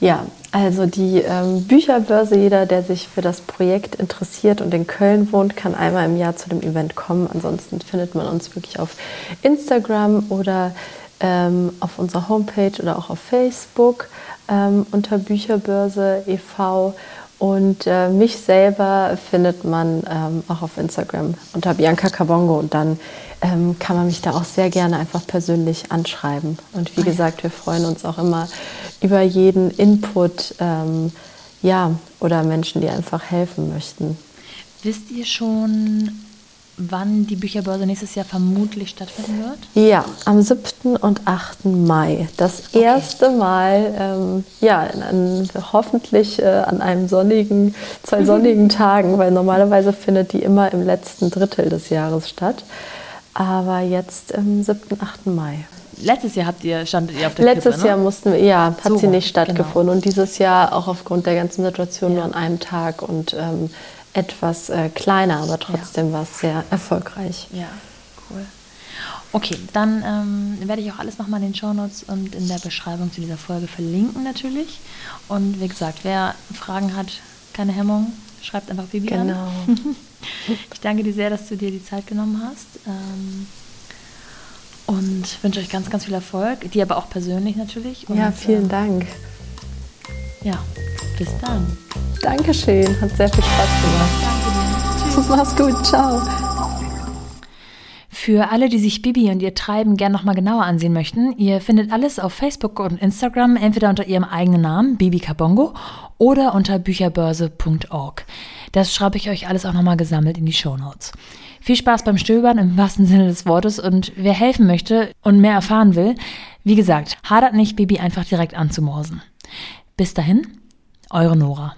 Ja, also die ähm, Bücherbörse, jeder, der sich für das Projekt interessiert und in Köln wohnt, kann einmal im Jahr zu dem Event kommen. Ansonsten findet man uns wirklich auf Instagram oder ähm, auf unserer Homepage oder auch auf Facebook ähm, unter Bücherbörse e.V. Und äh, mich selber findet man ähm, auch auf Instagram unter Bianca Cabongo und dann ähm, kann man mich da auch sehr gerne einfach persönlich anschreiben. Und wie gesagt, wir freuen uns auch immer über jeden Input, ähm, ja, oder Menschen, die einfach helfen möchten. Wisst ihr schon, wann die Bücherbörse nächstes Jahr vermutlich stattfinden wird? Ja, am 7. und 8. Mai. Das okay. erste Mal, ähm, ja, an, hoffentlich äh, an einem sonnigen, zwei [laughs] sonnigen Tagen, weil normalerweise findet die immer im letzten Drittel des Jahres statt. Aber jetzt am 7. 8. Mai. Letztes Jahr habt ihr, standet ihr auf der Letztes Kippe, Jahr ne? mussten wir, ja, hat so, sie nicht stattgefunden. Genau. Und dieses Jahr auch aufgrund der ganzen Situation ja. nur an einem Tag. Und ähm, etwas äh, kleiner, aber trotzdem ja. war es sehr erfolgreich. Ja, cool. Okay, dann ähm, werde ich auch alles nochmal in den Shownotes und in der Beschreibung zu dieser Folge verlinken natürlich. Und wie gesagt, wer Fragen hat, keine Hemmung, schreibt einfach Bibi genau. an. [laughs] ich danke dir sehr, dass du dir die Zeit genommen hast. Ähm, und wünsche euch ganz, ganz viel Erfolg. Dir aber auch persönlich natürlich. Und, ja, vielen äh, Dank. Ja, bis dann. Dankeschön, hat sehr viel Spaß gemacht. Danke dir. [laughs] Mach's gut, ciao. Für alle, die sich Bibi und ihr Treiben gern nochmal genauer ansehen möchten, ihr findet alles auf Facebook und Instagram entweder unter ihrem eigenen Namen, Bibi Kabongo, oder unter bücherbörse.org. Das schreibe ich euch alles auch nochmal gesammelt in die Show Notes. Viel Spaß beim Stöbern im wahrsten Sinne des Wortes und wer helfen möchte und mehr erfahren will, wie gesagt, hadert nicht, Bibi einfach direkt anzumorsen. Bis dahin, eure Nora.